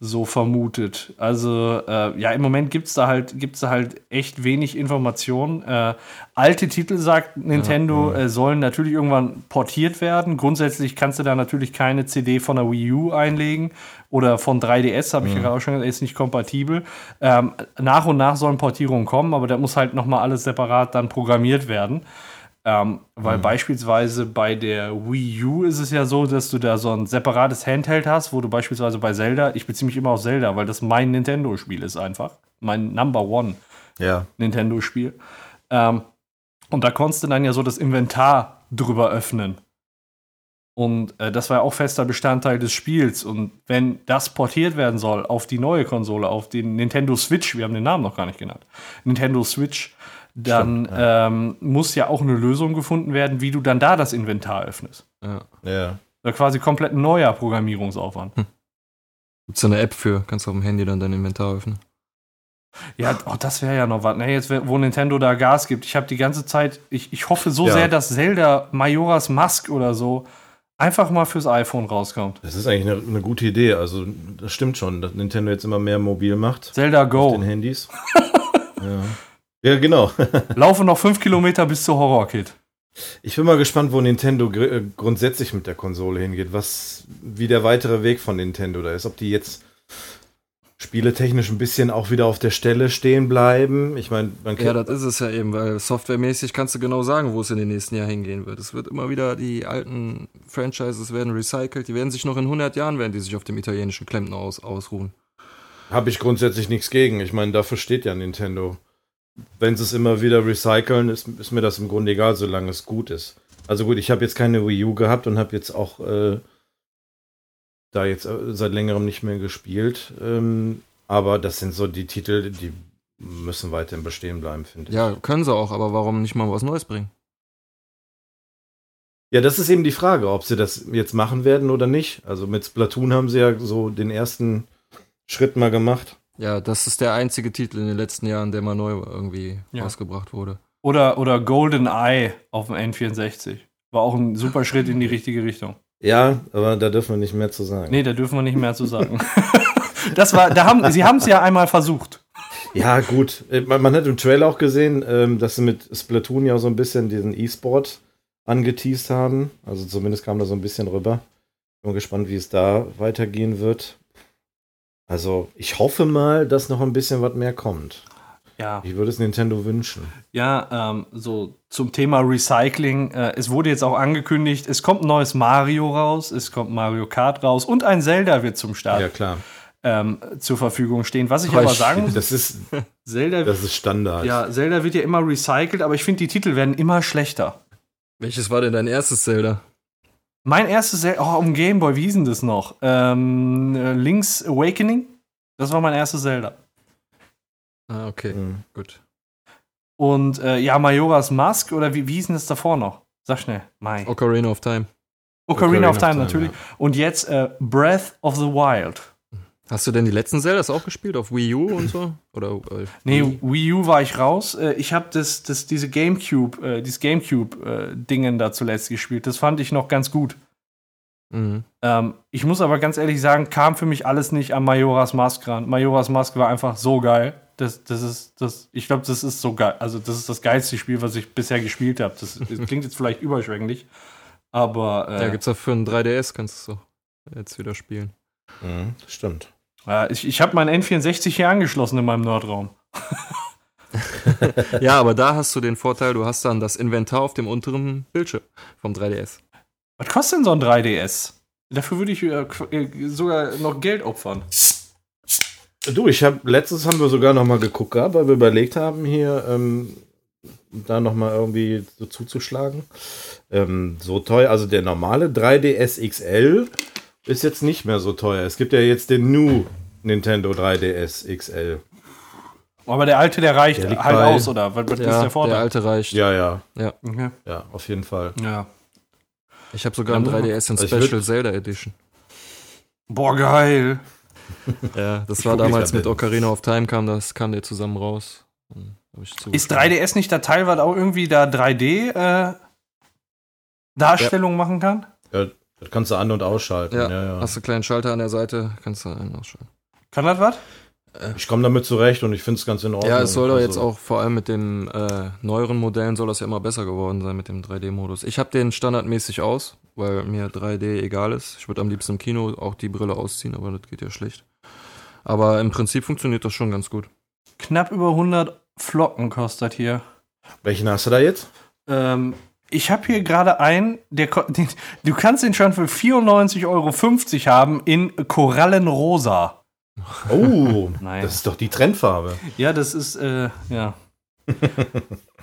so vermutet. Also, äh, ja, im Moment gibt es da, halt, gibt's da halt echt wenig Informationen. Äh, alte Titel, sagt Nintendo, äh, sollen natürlich irgendwann portiert werden. Grundsätzlich kannst du da natürlich keine CD von der Wii U einlegen oder von 3DS, habe ich ja gerade auch schon gesagt, ist nicht kompatibel. Ähm, nach und nach sollen Portierungen kommen, aber da muss halt nochmal alles separat dann programmiert werden. Ähm, weil beispielsweise bei der Wii U ist es ja so, dass du da so ein separates Handheld hast, wo du beispielsweise bei Zelda, ich beziehe mich immer auf Zelda, weil das mein Nintendo-Spiel ist einfach. Mein Number One Ja. Nintendo-Spiel. Ähm, und da konntest du dann ja so das Inventar drüber öffnen. Und äh, das war ja auch fester Bestandteil des Spiels. Und wenn das portiert werden soll auf die neue Konsole, auf den Nintendo Switch, wir haben den Namen noch gar nicht genannt, Nintendo Switch, dann Stimmt, ähm, muss ja auch eine Lösung gefunden werden, wie du dann da das Inventar öffnest. Ja. Ja. Da quasi komplett ein neuer Programmierungsaufwand. Gibt's da eine App für? Kannst du auf dem Handy dann dein Inventar öffnen? Ja, oh, das wäre ja noch was. Ne, jetzt, wo Nintendo da Gas gibt. Ich habe die ganze Zeit, ich, ich hoffe so Ja. sehr, dass Zelda Majora's Mask oder so einfach mal fürs iPhone rauskommt. Das ist eigentlich eine, eine gute Idee. Also, das stimmt schon, dass Nintendo jetzt immer mehr mobil macht. Zelda Auf Go. den Handys. ja. Ja, genau. Laufe noch fünf Kilometer bis zur Horror-Kit. Ich bin mal gespannt, wo Nintendo gr- äh, grundsätzlich mit der Konsole hingeht. Was, wie der weitere Weg von Nintendo da ist. Ob die jetzt spieletechnisch ein bisschen auch wieder auf der Stelle stehen bleiben. Ich meine, man Ja, das ist es ja eben, weil softwaremäßig kannst du genau sagen, wo es in den nächsten Jahren hingehen wird. Es wird immer wieder, die alten Franchises werden recycelt, die werden sich noch in 100 Jahren, werden die sich auf dem italienischen Klempner aus, ausruhen. Habe ich grundsätzlich nichts gegen. Ich meine, dafür steht ja Nintendo. Wenn sie es immer wieder recyceln, ist, ist mir das im Grunde egal, solange es gut ist. Also gut, ich habe jetzt keine Wii U gehabt und habe jetzt auch äh, da jetzt äh, seit längerem nicht mehr gespielt. Ähm, aber das sind so die Titel, die müssen weiterhin bestehen bleiben, finde ich. Ja, können sie auch, aber warum nicht mal was Neues bringen? Ja, das ist eben die Frage, ob sie das jetzt machen werden oder nicht. Also mit Splatoon haben sie ja so den ersten Schritt mal gemacht. Ja, das ist der einzige Titel in den letzten Jahren, der mal neu irgendwie Ja. rausgebracht wurde. Oder, oder Golden Eye auf dem N64. War auch ein super Schritt in die richtige Richtung. Ja, aber da dürfen wir nicht mehr zu sagen. Nee, da dürfen wir nicht mehr zu sagen. das war, da haben, sie haben es ja einmal versucht. Ja, gut. Äh, Man, man hat im Trailer auch gesehen, ähm, dass sie mit Splatoon ja so ein bisschen diesen E-Sport angeteased haben. Also zumindest kam da so ein bisschen rüber. Bin gespannt, wie es da weitergehen wird. Also, ich hoffe mal, dass noch ein bisschen was mehr kommt. Ja, Ich würde es Nintendo wünschen. ja ähm, so zum Thema Recycling. Äh, es wurde jetzt auch angekündigt, es kommt ein neues Mario raus, es kommt Mario Kart raus und ein Zelda wird zum Start Ja, klar. ähm, zur Verfügung stehen. Was ich Aber aber ich- sagen muss, Das ist, Zelda, das ist Standard. ja, Zelda wird ja immer recycelt, aber ich finde, die Titel werden immer schlechter. Welches war denn dein erstes Zelda? Mein erstes Zelda, oh, um Gameboy, wie hieß denn das noch? Ähm, äh, Link's Awakening? Das war mein erstes Zelda. Ah, okay, Mhm. gut. Und äh, ja, Majora's Mask oder wie, wie hieß denn das davor noch? Sag schnell. Mai. Ocarina of Time. Ocarina, of Time, natürlich. Und jetzt äh, Breath of the Wild. Hast du denn die letzten Zeldas auch gespielt auf Wii U und so? Oder äh, Nee, Wii? U war ich raus. Äh, ich habe das, das, diese Gamecube, äh, dieses Gamecube-Dingen da zuletzt gespielt. Das fand ich noch ganz gut. Mhm. Ähm, ich muss aber ganz ehrlich sagen, kam für mich alles nicht an Majora's Mask ran. Majora's Mask war einfach so geil. Das, das ist, das, ich glaube, das ist so geil. Also, das ist das geilste Spiel, was ich bisher gespielt habe. Das, das klingt jetzt vielleicht überschwänglich, aber äh, Ja, gibt's ja für einen 3DS, kannst du jetzt wieder spielen. Mhm, das stimmt. Äh, ich, ich habe mein N64 hier angeschlossen in meinem Nordraum. Ja, aber da hast du den Vorteil, du hast dann das Inventar auf dem unteren Bildschirm vom 3DS. Was kostet denn so ein 3DS? Dafür würde ich äh, äh, sogar noch Geld opfern. Du, ich habe letztens haben wir sogar noch mal geguckt, gehabt, weil wir überlegt haben, hier ähm, da noch mal irgendwie so zuzuschlagen. Ähm, so teuer, also der normale 3DS XL ist jetzt nicht mehr so teuer. Es gibt ja jetzt den New Nintendo 3DS XL. Aber der alte, der reicht Der halt bei- aus, oder? Was, was ist Ja, der Vorteil? der alte reicht. Ja, ja, Okay. ja, auf jeden Fall. ja. Ich habe sogar einen Ja, 3DS in also Special würd- Zelda Edition. Boah, geil. Ja, das Ich war damals mit. Ocarina of Time, kam das, kam der zusammen raus. Ich Ist zugeschlagen. 3DS nicht der Teil, was auch irgendwie da 3D äh, Darstellung machen kann? Ja, das kannst du an- und ausschalten. Ja, Ja, ja. Hast du einen kleinen Schalter an der Seite, kannst du einen ausschalten. Kann das was? Ich komme damit zurecht und ich finde es ganz in Ordnung. Ja, es soll doch jetzt Also, auch vor allem mit den äh, neueren Modellen soll das ja immer besser geworden sein mit dem 3D-Modus. Ich habe den standardmäßig aus, weil mir 3D egal ist. Ich würde am liebsten im Kino auch die Brille ausziehen, aber das geht ja schlecht. Aber im Prinzip funktioniert das schon ganz gut. Knapp über 100 Flocken kostet hier. Welchen hast du da jetzt? Ähm, ich habe hier gerade einen, der, den, du kannst den schon für 94,50 Euro haben in Korallenrosa. Oh, Nein. das ist doch die Trendfarbe. Ja, das ist, äh, ja.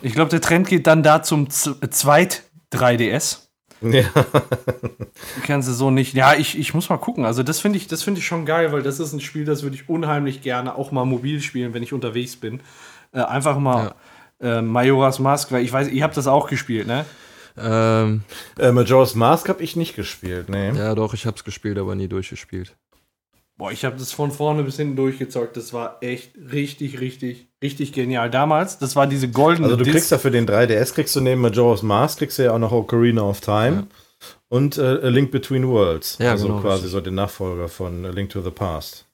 ich glaube, der Trend geht dann da zum Z Zweit 3DS. Ja. Kannst du so nicht. Ja, ich, ich muss mal gucken. Also, das finde ich, das finde ich schon geil, weil das ist ein Spiel, das würde ich unheimlich gerne auch mal mobil spielen, wenn ich unterwegs bin. Äh, einfach mal äh, Majora's Mask, weil ich weiß, ihr habt das auch gespielt, ne? Ähm, Äh, Majora's Mask habe ich nicht gespielt, nee. ja, doch, ich hab's gespielt, aber nie durchgespielt. Boah, ich habe das von vorne bis hinten durchgezockt. Das war echt richtig, richtig, richtig genial. Damals, das war diese goldene Also du Disc. kriegst ja für den 3DS, kriegst du neben Majora's Mask, kriegst du ja auch noch Ocarina of Time und äh, A Link Between Worlds. Ja, also genau, quasi richtig. so den Nachfolger von A Link to the Past.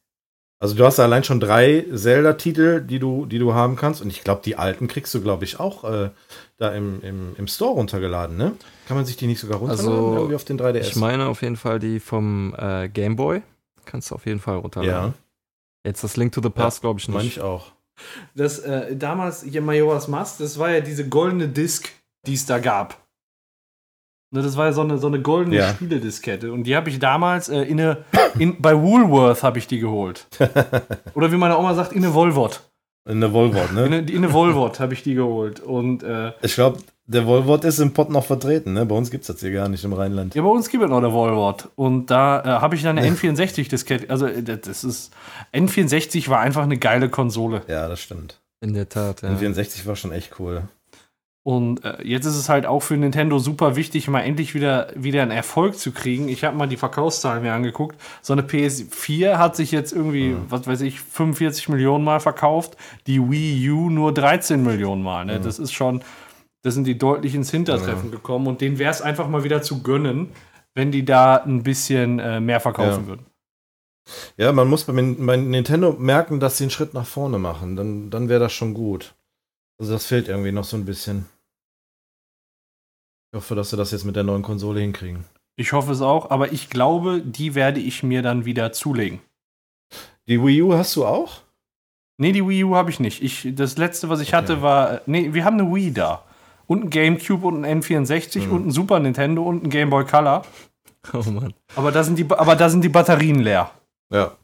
Also du hast allein schon drei Zelda-Titel, die du, die du haben kannst. Und ich glaube, die alten kriegst du, glaube ich, auch äh, da im, im, im Store runtergeladen, ne? Kann man sich die nicht sogar runterladen Also, irgendwie auf den 3DS? Ich meine auf jeden Fall die vom äh, Game Boy. Kannst du auf jeden Fall runterladen. ja, Jetzt das Link to the Past, glaube ich meine nicht. ich auch. Das, äh, damals hier Majora's Mask, das war ja diese goldene Disc, die es da gab. Ne, das war ja so eine, so eine goldene Ja. Spielediskette. Und die habe ich damals äh, in eine, in, bei Woolworth habe ich die geholt. Oder wie meine Oma sagt, in eine Volvot. In der Volvot, In ne? eine, in eine Volvot habe ich die geholt. Und äh, Ich glaube, der Volvot ist im Pott noch vertreten, ne? Bei uns gibt's das hier gar nicht im Rheinland. ja, bei uns gibt es noch eine Volvot. Und da äh, habe ich dann eine N64-Diskette. Also, äh, das ist. N64 war einfach eine geile Konsole. Ja, das stimmt. In der Tat, ja. N 64 war schon echt cool. Und äh, jetzt ist es halt auch für Nintendo super wichtig, mal endlich wieder, wieder einen Erfolg zu kriegen. Ich habe mal die Verkaufszahlen mir angeguckt. So eine PS4 hat sich jetzt irgendwie, was weiß ich, 45 Millionen Mal verkauft. Die Wii U nur 13 Millionen Mal. Ne? Das ist schon, das sind die deutlich ins Hintertreffen gekommen. Und denen wäre es einfach mal wieder zu gönnen, wenn die da ein bisschen äh, mehr verkaufen Ja. würden. Ja, man muss bei, bei Nintendo merken, dass sie einen Schritt nach vorne machen. Dann, dann wäre das schon gut. Also das fehlt irgendwie noch so ein bisschen. Ich hoffe, dass sie das jetzt mit der neuen Konsole hinkriegen. Ich hoffe es auch, aber ich glaube, die werde ich mir dann wieder zulegen. Die Wii U hast du auch? Nee, die Wii U habe ich nicht. Ich, das letzte, was ich hatte, war. Nee, wir haben eine Wii da. Und ein Gamecube und ein N64 und ein Super Nintendo und ein Game Boy Color. Oh Mann. Aber da sind die, aber da sind die Batterien leer. Ja.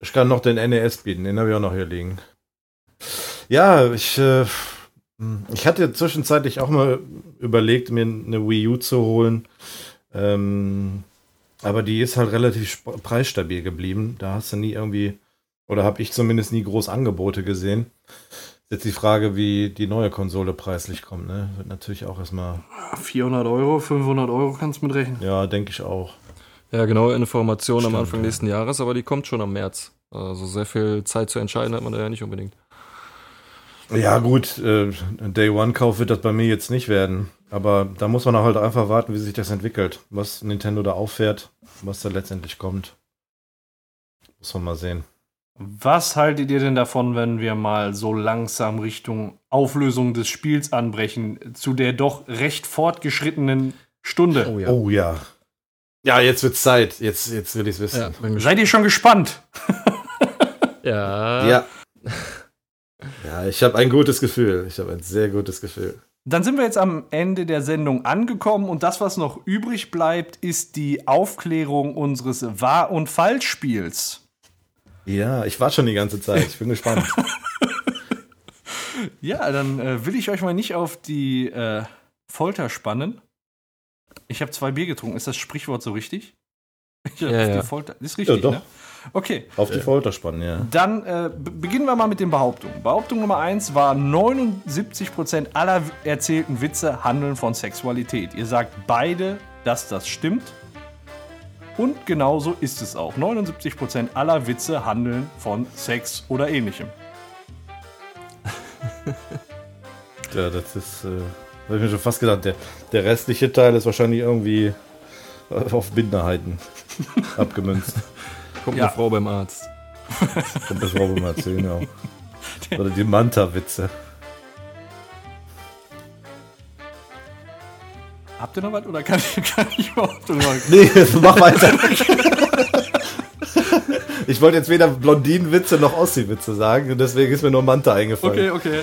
Ich kann noch den NES bieten, den habe ich auch noch hier liegen. Ja, ich, äh, ich hatte zwischenzeitlich auch mal überlegt, mir eine Wii U zu holen. Ähm, aber die ist halt relativ preisstabil geblieben. Da hast du nie irgendwie, oder habe ich zumindest nie groß Angebote gesehen. Jetzt die Frage, wie die neue Konsole preislich kommt, ne? Wird natürlich auch erstmal, 400 Euro, 500 Euro kannst du mit rechnen. ja, denke ich auch. Ja, genaue Information am Anfang ja. nächsten Jahres, aber die kommt schon am März. Also sehr viel Zeit zu entscheiden hat man da ja nicht unbedingt. Ja, gut, äh, Day One-Kauf wird das bei mir jetzt nicht werden. Aber da muss man auch halt einfach warten, wie sich das entwickelt. Was Nintendo da auffährt, was da letztendlich kommt. Muss man mal sehen. Was haltet ihr denn davon, wenn wir mal so langsam Richtung Auflösung des Spiels anbrechen, zu der doch recht fortgeschrittenen Stunde? ja. Oh ja. Ja, jetzt wird's Zeit. Jetzt, jetzt will ich's wissen. Ja. Seid ihr schon gespannt? ja. Ja. Ja, ich habe ein gutes Gefühl. Ich habe ein sehr gutes Gefühl. Dann sind wir jetzt am Ende der Sendung angekommen und das, was noch übrig bleibt, ist die Aufklärung unseres Wahr- und Falschspiels. Ja, ich war schon die ganze Zeit. Ich bin gespannt. Ja, dann äh, will ich euch mal nicht auf die äh, Folter spannen. Ich habe zwei Bier getrunken. Ist das Sprichwort so richtig? Ich Ja, ja. Die Folter ist richtig, Ja, doch. ne? Okay, Auf die Folter spannen, ja. dann äh, be- beginnen wir mal mit den Behauptungen. Behauptung Nummer 1 war, 79% aller erzählten Witze handeln von Sexualität. Ihr sagt beide, dass das stimmt. Und genauso ist es auch. 79% aller Witze handeln von Sex oder ähnlichem. Ja, das ist, äh, habe ich mir schon fast gedacht. Der, der restliche Teil ist wahrscheinlich irgendwie auf Binderheiten abgemünzt. Kommt Ja. eine Frau beim Arzt. Kommt das Robbe mal erzählen, ja. Oder die Manta-Witze. Habt ihr noch was oder kann ich, kann ich überhaupt noch was? Nee, mach weiter. Ich wollte jetzt weder Blondinenwitze noch Ossi-Witze sagen und deswegen ist mir nur Manta eingefallen. Okay, okay.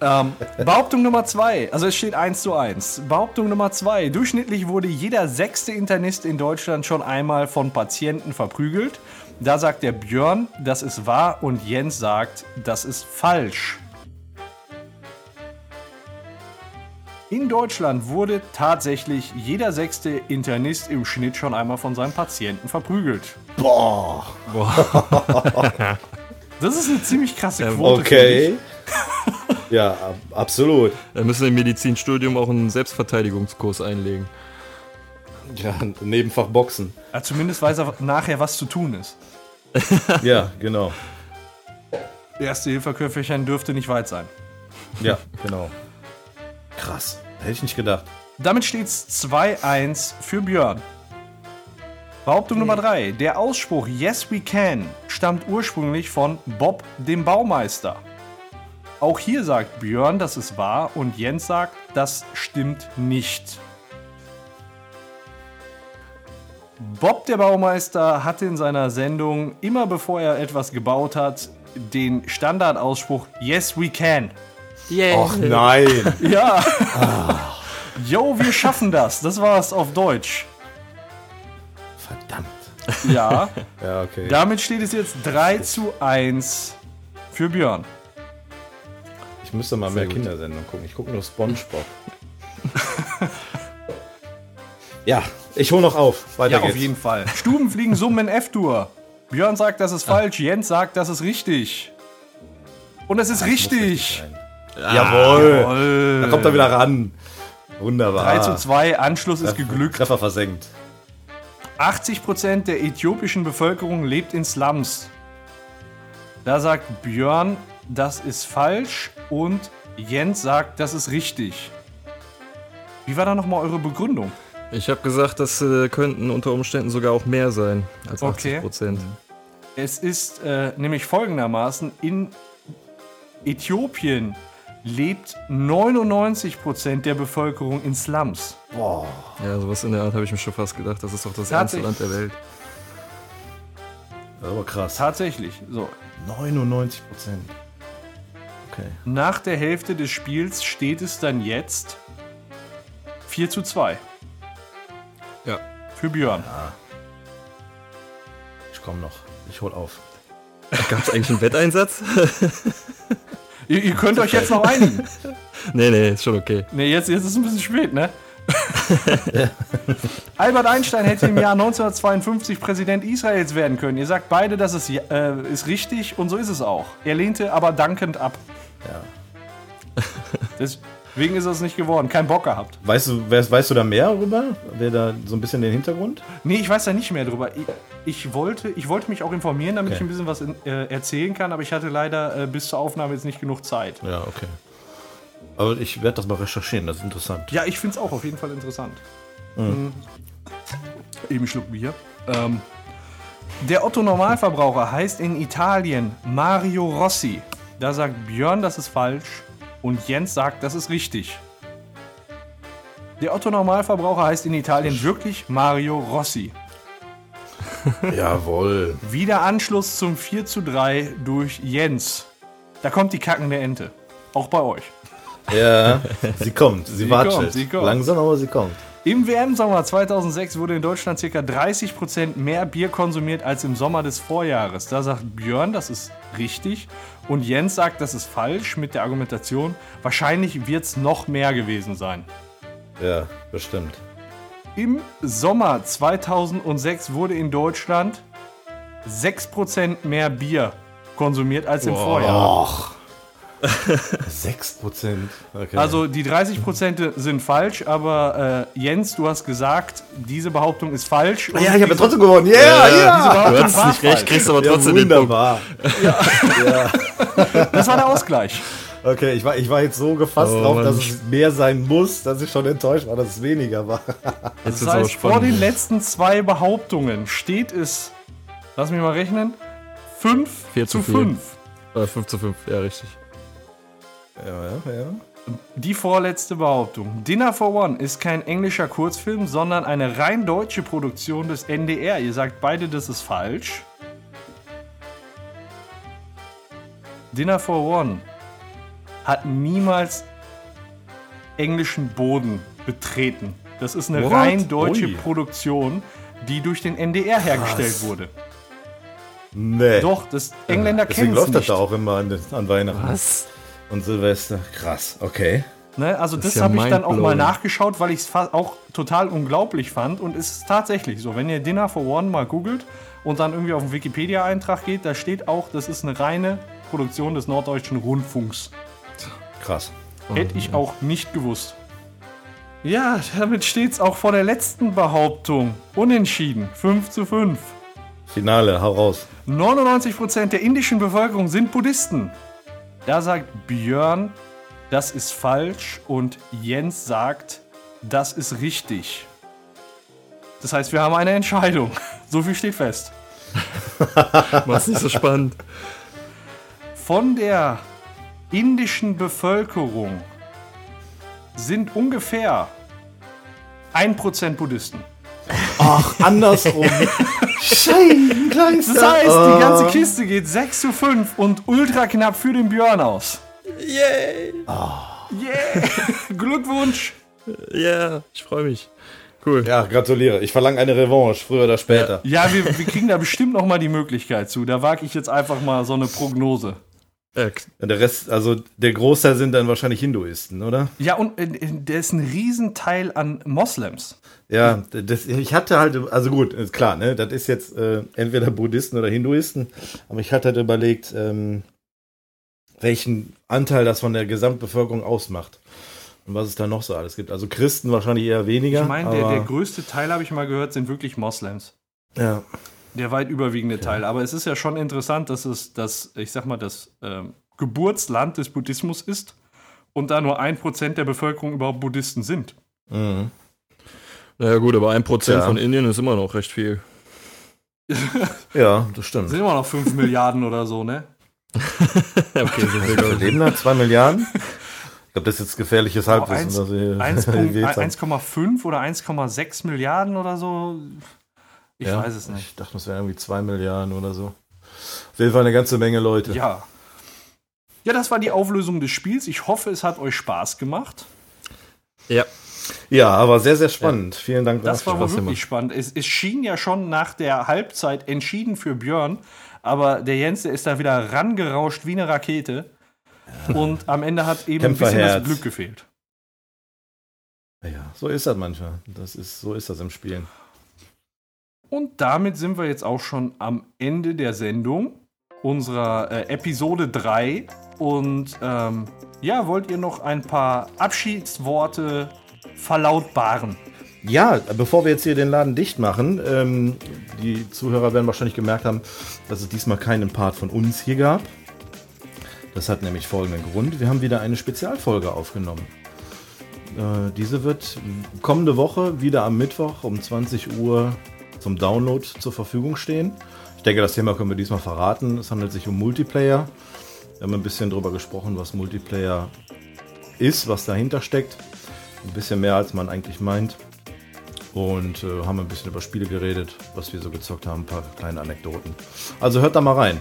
Ähm, Behauptung Nummer zwei, also es steht 1 zu 1. Behauptung Nummer zwei, durchschnittlich wurde jeder sechste Internist in Deutschland schon einmal von Patienten verprügelt. Da sagt der Björn, das ist wahr und Jens sagt, das ist falsch. In Deutschland wurde tatsächlich jeder sechste Internist im Schnitt schon einmal von seinem Patienten verprügelt. Boah, Das ist eine ziemlich krasse Quote. okay. Ja, ab, absolut. Da müssen wir im Medizinstudium auch einen Selbstverteidigungskurs einlegen. Ja, Nebenfach Boxen. Ja, zumindest weiß er nachher, was zu tun ist. Ja, genau. Erste Hilferköfferchen dürfte nicht weit sein. Ja, genau. Krass. Hätte ich nicht gedacht. Damit steht's 2-1 für Björn. Behauptung Nummer 3. Der Ausspruch Yes we can stammt ursprünglich von Bob dem Baumeister. Auch hier sagt Björn, das ist wahr und Jens sagt, das stimmt nicht. Bob der Baumeister hatte in seiner Sendung, immer bevor er etwas gebaut hat, den Standardausspruch Yes we can. Och nein. Ja, Yo, wir schaffen das. Das war's auf Deutsch. Verdammt. Ja, Ja, okay. damit steht es jetzt 3 zu 1 für Björn. Ich müsste mal mehr Kindersendungen gucken. Ich gucke nur Spongebob. ja, ich hole noch auf. Weiter Ja, geht's. auf jeden Fall. Stubenfliegen summen in F-Dur. Björn sagt, das ist falsch. Jens sagt, das ist richtig. Und es ist richtig. Jawohl. Jawohl. Da kommt er wieder ran. Wunderbar. 3 zu 2, Anschluss ist geglückt. Treffer versenkt. 80% der äthiopischen Bevölkerung lebt in Slums. Da sagt Björn, das ist falsch und Jens sagt, das ist richtig. Wie war da nochmal eure Begründung? Ich habe gesagt, das äh, könnten unter Umständen sogar auch mehr sein als 80 Okay. Prozent. Es ist äh, nämlich folgendermaßen, in Äthiopien lebt 99% der Bevölkerung in Slums. Ja, sowas in der Art habe ich mir schon fast gedacht. Das ist doch das ärmste. Land der Welt. Aber krass. Tatsächlich. So. 99 Prozent. Okay. Nach der Hälfte des Spiels steht es dann jetzt 4 zu 2 Ja. für Björn. Ich komme noch. Ich hol auf. Gab es eigentlich einen Wetteinsatz? Ihr, ihr könnt euch jetzt noch einigen. nee, nee, ist schon okay. Ne, jetzt, jetzt ist es ein bisschen spät, ne? Albert Einstein hätte im Jahr 1952 Präsident Israels werden können. Ihr sagt beide, dass es äh, ist richtig und so ist es auch. Er lehnte aber dankend ab. Ja. Deswegen ist es nicht geworden. Kein Bock gehabt. Weißt du, wer, weißt du da mehr darüber? Wer da so ein bisschen den Hintergrund? Nee, ich weiß da nicht mehr drüber. Ich, ich, wollte, ich wollte mich auch informieren, damit Okay. ich ein bisschen was in, äh, erzählen kann, aber ich hatte leider äh, bis zur Aufnahme jetzt nicht genug Zeit. Ja, okay. Aber ich werde das mal recherchieren, das ist interessant. Ja, ich finde es auch auf jeden Fall interessant. Mhm. Eben einen Schluck Bier. Ähm, der Otto Normalverbraucher heißt in Italien Mario Rossi. Da sagt Björn, das ist falsch. Und Jens sagt, das ist richtig. Der Otto Normalverbraucher heißt in Italien wirklich Mario Rossi. Jawohl. Wieder Anschluss zum 4 zu 3 durch Jens. Da kommt die kackende Ente. Auch bei euch. Ja, sie kommt. Sie, Sie watschelt. kommt, sie kommt. Langsam, aber sie kommt. Im WM-Sommer 2006 wurde in Deutschland ca. 30% mehr Bier konsumiert als im Sommer des Vorjahres. Da sagt Björn, das ist richtig. Und Jens sagt, das ist falsch mit der Argumentation, wahrscheinlich wird es noch mehr gewesen sein. Ja, bestimmt. Im Sommer 2006 wurde in Deutschland 6% mehr Bier konsumiert als im Vorjahr. Och. 6 Prozent. Okay. Also die 30% sind falsch, aber äh, Jens, du hast gesagt, diese Behauptung ist falsch. und ja, ich habe ja trotzdem gewonnen. Yeah, ja. Behauptung Du hast nicht recht, kriegst aber Ja, trotzdem den Punkt. wunderbar. Das war der Ausgleich. Okay, ich war, ich war jetzt so gefasst Oh, drauf, Mann. dass es mehr sein muss, dass ich schon enttäuscht war, dass es weniger war. Jetzt Das aber heißt, vor den letzten zwei Behauptungen steht es, lass mich mal rechnen, 5 Vier zu zu vier. 5. Äh, 5 zu 5, ja, richtig. Ja, ja, ja. Die vorletzte Behauptung. Dinner for One ist kein englischer Kurzfilm, sondern eine rein deutsche Produktion des NDR. Ihr sagt beide, das ist falsch. Dinner for One hat niemals englischen Boden betreten. Das ist eine What? rein deutsche Ui. Produktion, die durch den NDR hergestellt wurde. Nee. Doch, das Engländer Deswegen kennen es läuft das nicht. da auch immer an, an Weihnachten Was? Und Silvester. Krass, okay. Ne, also das, ist ja habe ich dann auch mal nachgeschaut, weil ich es auch total unglaublich fand. Und es ist tatsächlich so, wenn ihr Dinner for One mal googelt und dann irgendwie auf den Wikipedia-Eintrag geht, da steht auch, das ist eine reine Produktion des Norddeutschen Rundfunks. Krass. Hätte ich auch nicht gewusst. Ja, damit steht es auch vor der letzten Behauptung. Unentschieden. 5 zu 5. Finale, hau raus. 99% der indischen Bevölkerung sind Buddhisten. Da sagt Björn, das ist falsch und Jens sagt, das ist richtig. Das heißt, wir haben eine Entscheidung. So viel steht fest. Mach's nicht so spannend. Von der indischen Bevölkerung sind ungefähr 1% Buddhisten. Ach, andersrum. Scheibenkleister. Das heißt, die Oh. ganze Kiste geht 6 zu 5 und ultra knapp für den Björn aus. Yay! Yeah! Glückwunsch! Ja, ich freue mich. Cool. Ja, gratuliere. Ich verlange eine Revanche, früher oder später. Ja, wir, wir kriegen da bestimmt noch mal die Möglichkeit zu. Da wage ich jetzt einfach mal so eine Prognose. Der Rest, also der Großteil sind dann wahrscheinlich Hinduisten, oder? Ja, und äh, der ist ein Riesenteil an Moslems. Ja, das, ich hatte halt, also gut, ist klar, ne, das ist jetzt äh, entweder Buddhisten oder Hinduisten, aber ich hatte halt überlegt, ähm, welchen Anteil das von der Gesamtbevölkerung ausmacht und was es da noch so alles gibt. Also Christen wahrscheinlich eher weniger. Ich meine, der, der größte Teil, habe ich mal gehört, sind wirklich Moslems. ja, Der weit überwiegende Teil. Aber es ist ja schon interessant, dass es das, ich sag mal, das ähm, Geburtsland des Buddhismus ist und da nur ein Prozent der Bevölkerung überhaupt Buddhisten sind. mhm. naja, gut, aber ein Prozent Ja. von Indien ist immer noch recht viel. ja, das stimmt. Sind immer noch 5 Milliarden oder so, ne? okay, so viel, ich. leben da zwei Milliarden. Ich glaube, das ist jetzt gefährliches Halbwissen. eins- dass wir- 1 wir Punkt- jetzt haben. 1,5 oder 1,6 Milliarden oder so. Ich Ja, weiß es nicht. Ich dachte, das wären irgendwie zwei Milliarden oder so. Auf jeden Fall eine ganze Menge Leute. Ja. Ja, das war die Auflösung des Spiels. Ich hoffe, es hat euch Spaß gemacht. Ja, Ja, aber sehr, sehr spannend. Vielen Dank Das war wirklich spannend. Es, es schien ja schon nach der Halbzeit entschieden für Björn, aber der Jens, der ist da wieder rangerauscht wie eine Rakete. Und am Ende hat eben ein bisschen das. Glück gefehlt. Ja, so ist das manchmal. Das ist, so ist das im Spielen. Und damit sind wir jetzt auch schon am Ende der Sendung, unserer äh, Episode 3. Und ähm, ja, wollt ihr noch ein paar Abschiedsworte verlautbaren? Ja, bevor wir jetzt hier den Laden dicht machen, ähm, die Zuhörer werden wahrscheinlich gemerkt haben, dass es diesmal keinen Part von uns hier gab. Das hat nämlich folgenden Grund. Wir haben wieder eine Spezialfolge aufgenommen. Äh, diese wird kommende Woche wieder am Mittwoch um 20 Uhr zum Download zur Verfügung stehen. Ich denke, das Thema können wir diesmal verraten. Es handelt sich um Multiplayer. Wir haben ein bisschen darüber gesprochen, was Multiplayer ist, was dahinter steckt. Ein bisschen mehr, als man eigentlich meint. Und äh, haben ein bisschen über Spiele geredet, was wir so gezockt haben, ein paar kleine Anekdoten. Also hört da mal rein.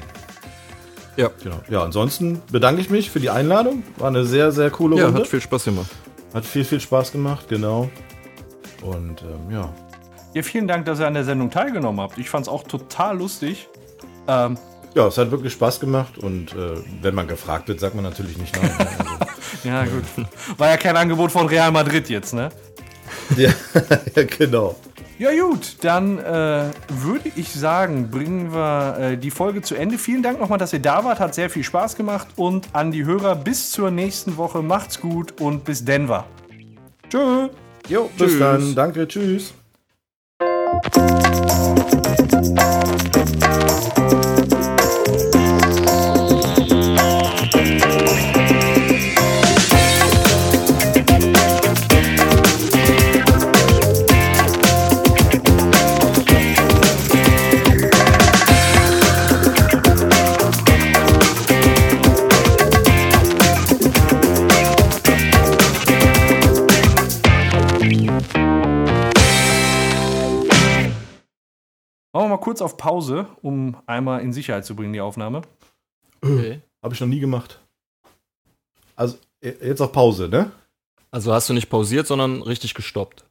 Ja. Genau. Ja, ansonsten bedanke ich mich für die Einladung. War eine sehr, sehr coole ja Runde. hat viel Spaß gemacht. Hat viel, viel Spaß gemacht, genau. Und ähm, ja. Ja, vielen Dank, dass ihr an der Sendung teilgenommen habt. Ich fand es auch total lustig. Ähm, Ja, es hat wirklich Spaß gemacht und äh, wenn man gefragt wird, sagt man natürlich nicht nein. Also, ja, gut. War ja kein Angebot von Real Madrid jetzt, ne? ja, ja, genau. Ja gut, dann äh, würde ich sagen, bringen wir äh, die Folge zu Ende. Vielen Dank nochmal, dass ihr da wart. Hat sehr viel Spaß gemacht. Und an die Hörer bis zur nächsten Woche. Macht's gut und bis Denver. Tschö. Jo, bis Tschüss. dann. Danke, tschüss. Thank you. Kurz auf Pause, um einmal in Sicherheit zu bringen, die Aufnahme. Okay. Habe ich noch nie gemacht. Also, e- jetzt auf Pause, ne? Also hast du nicht pausiert, sondern richtig gestoppt.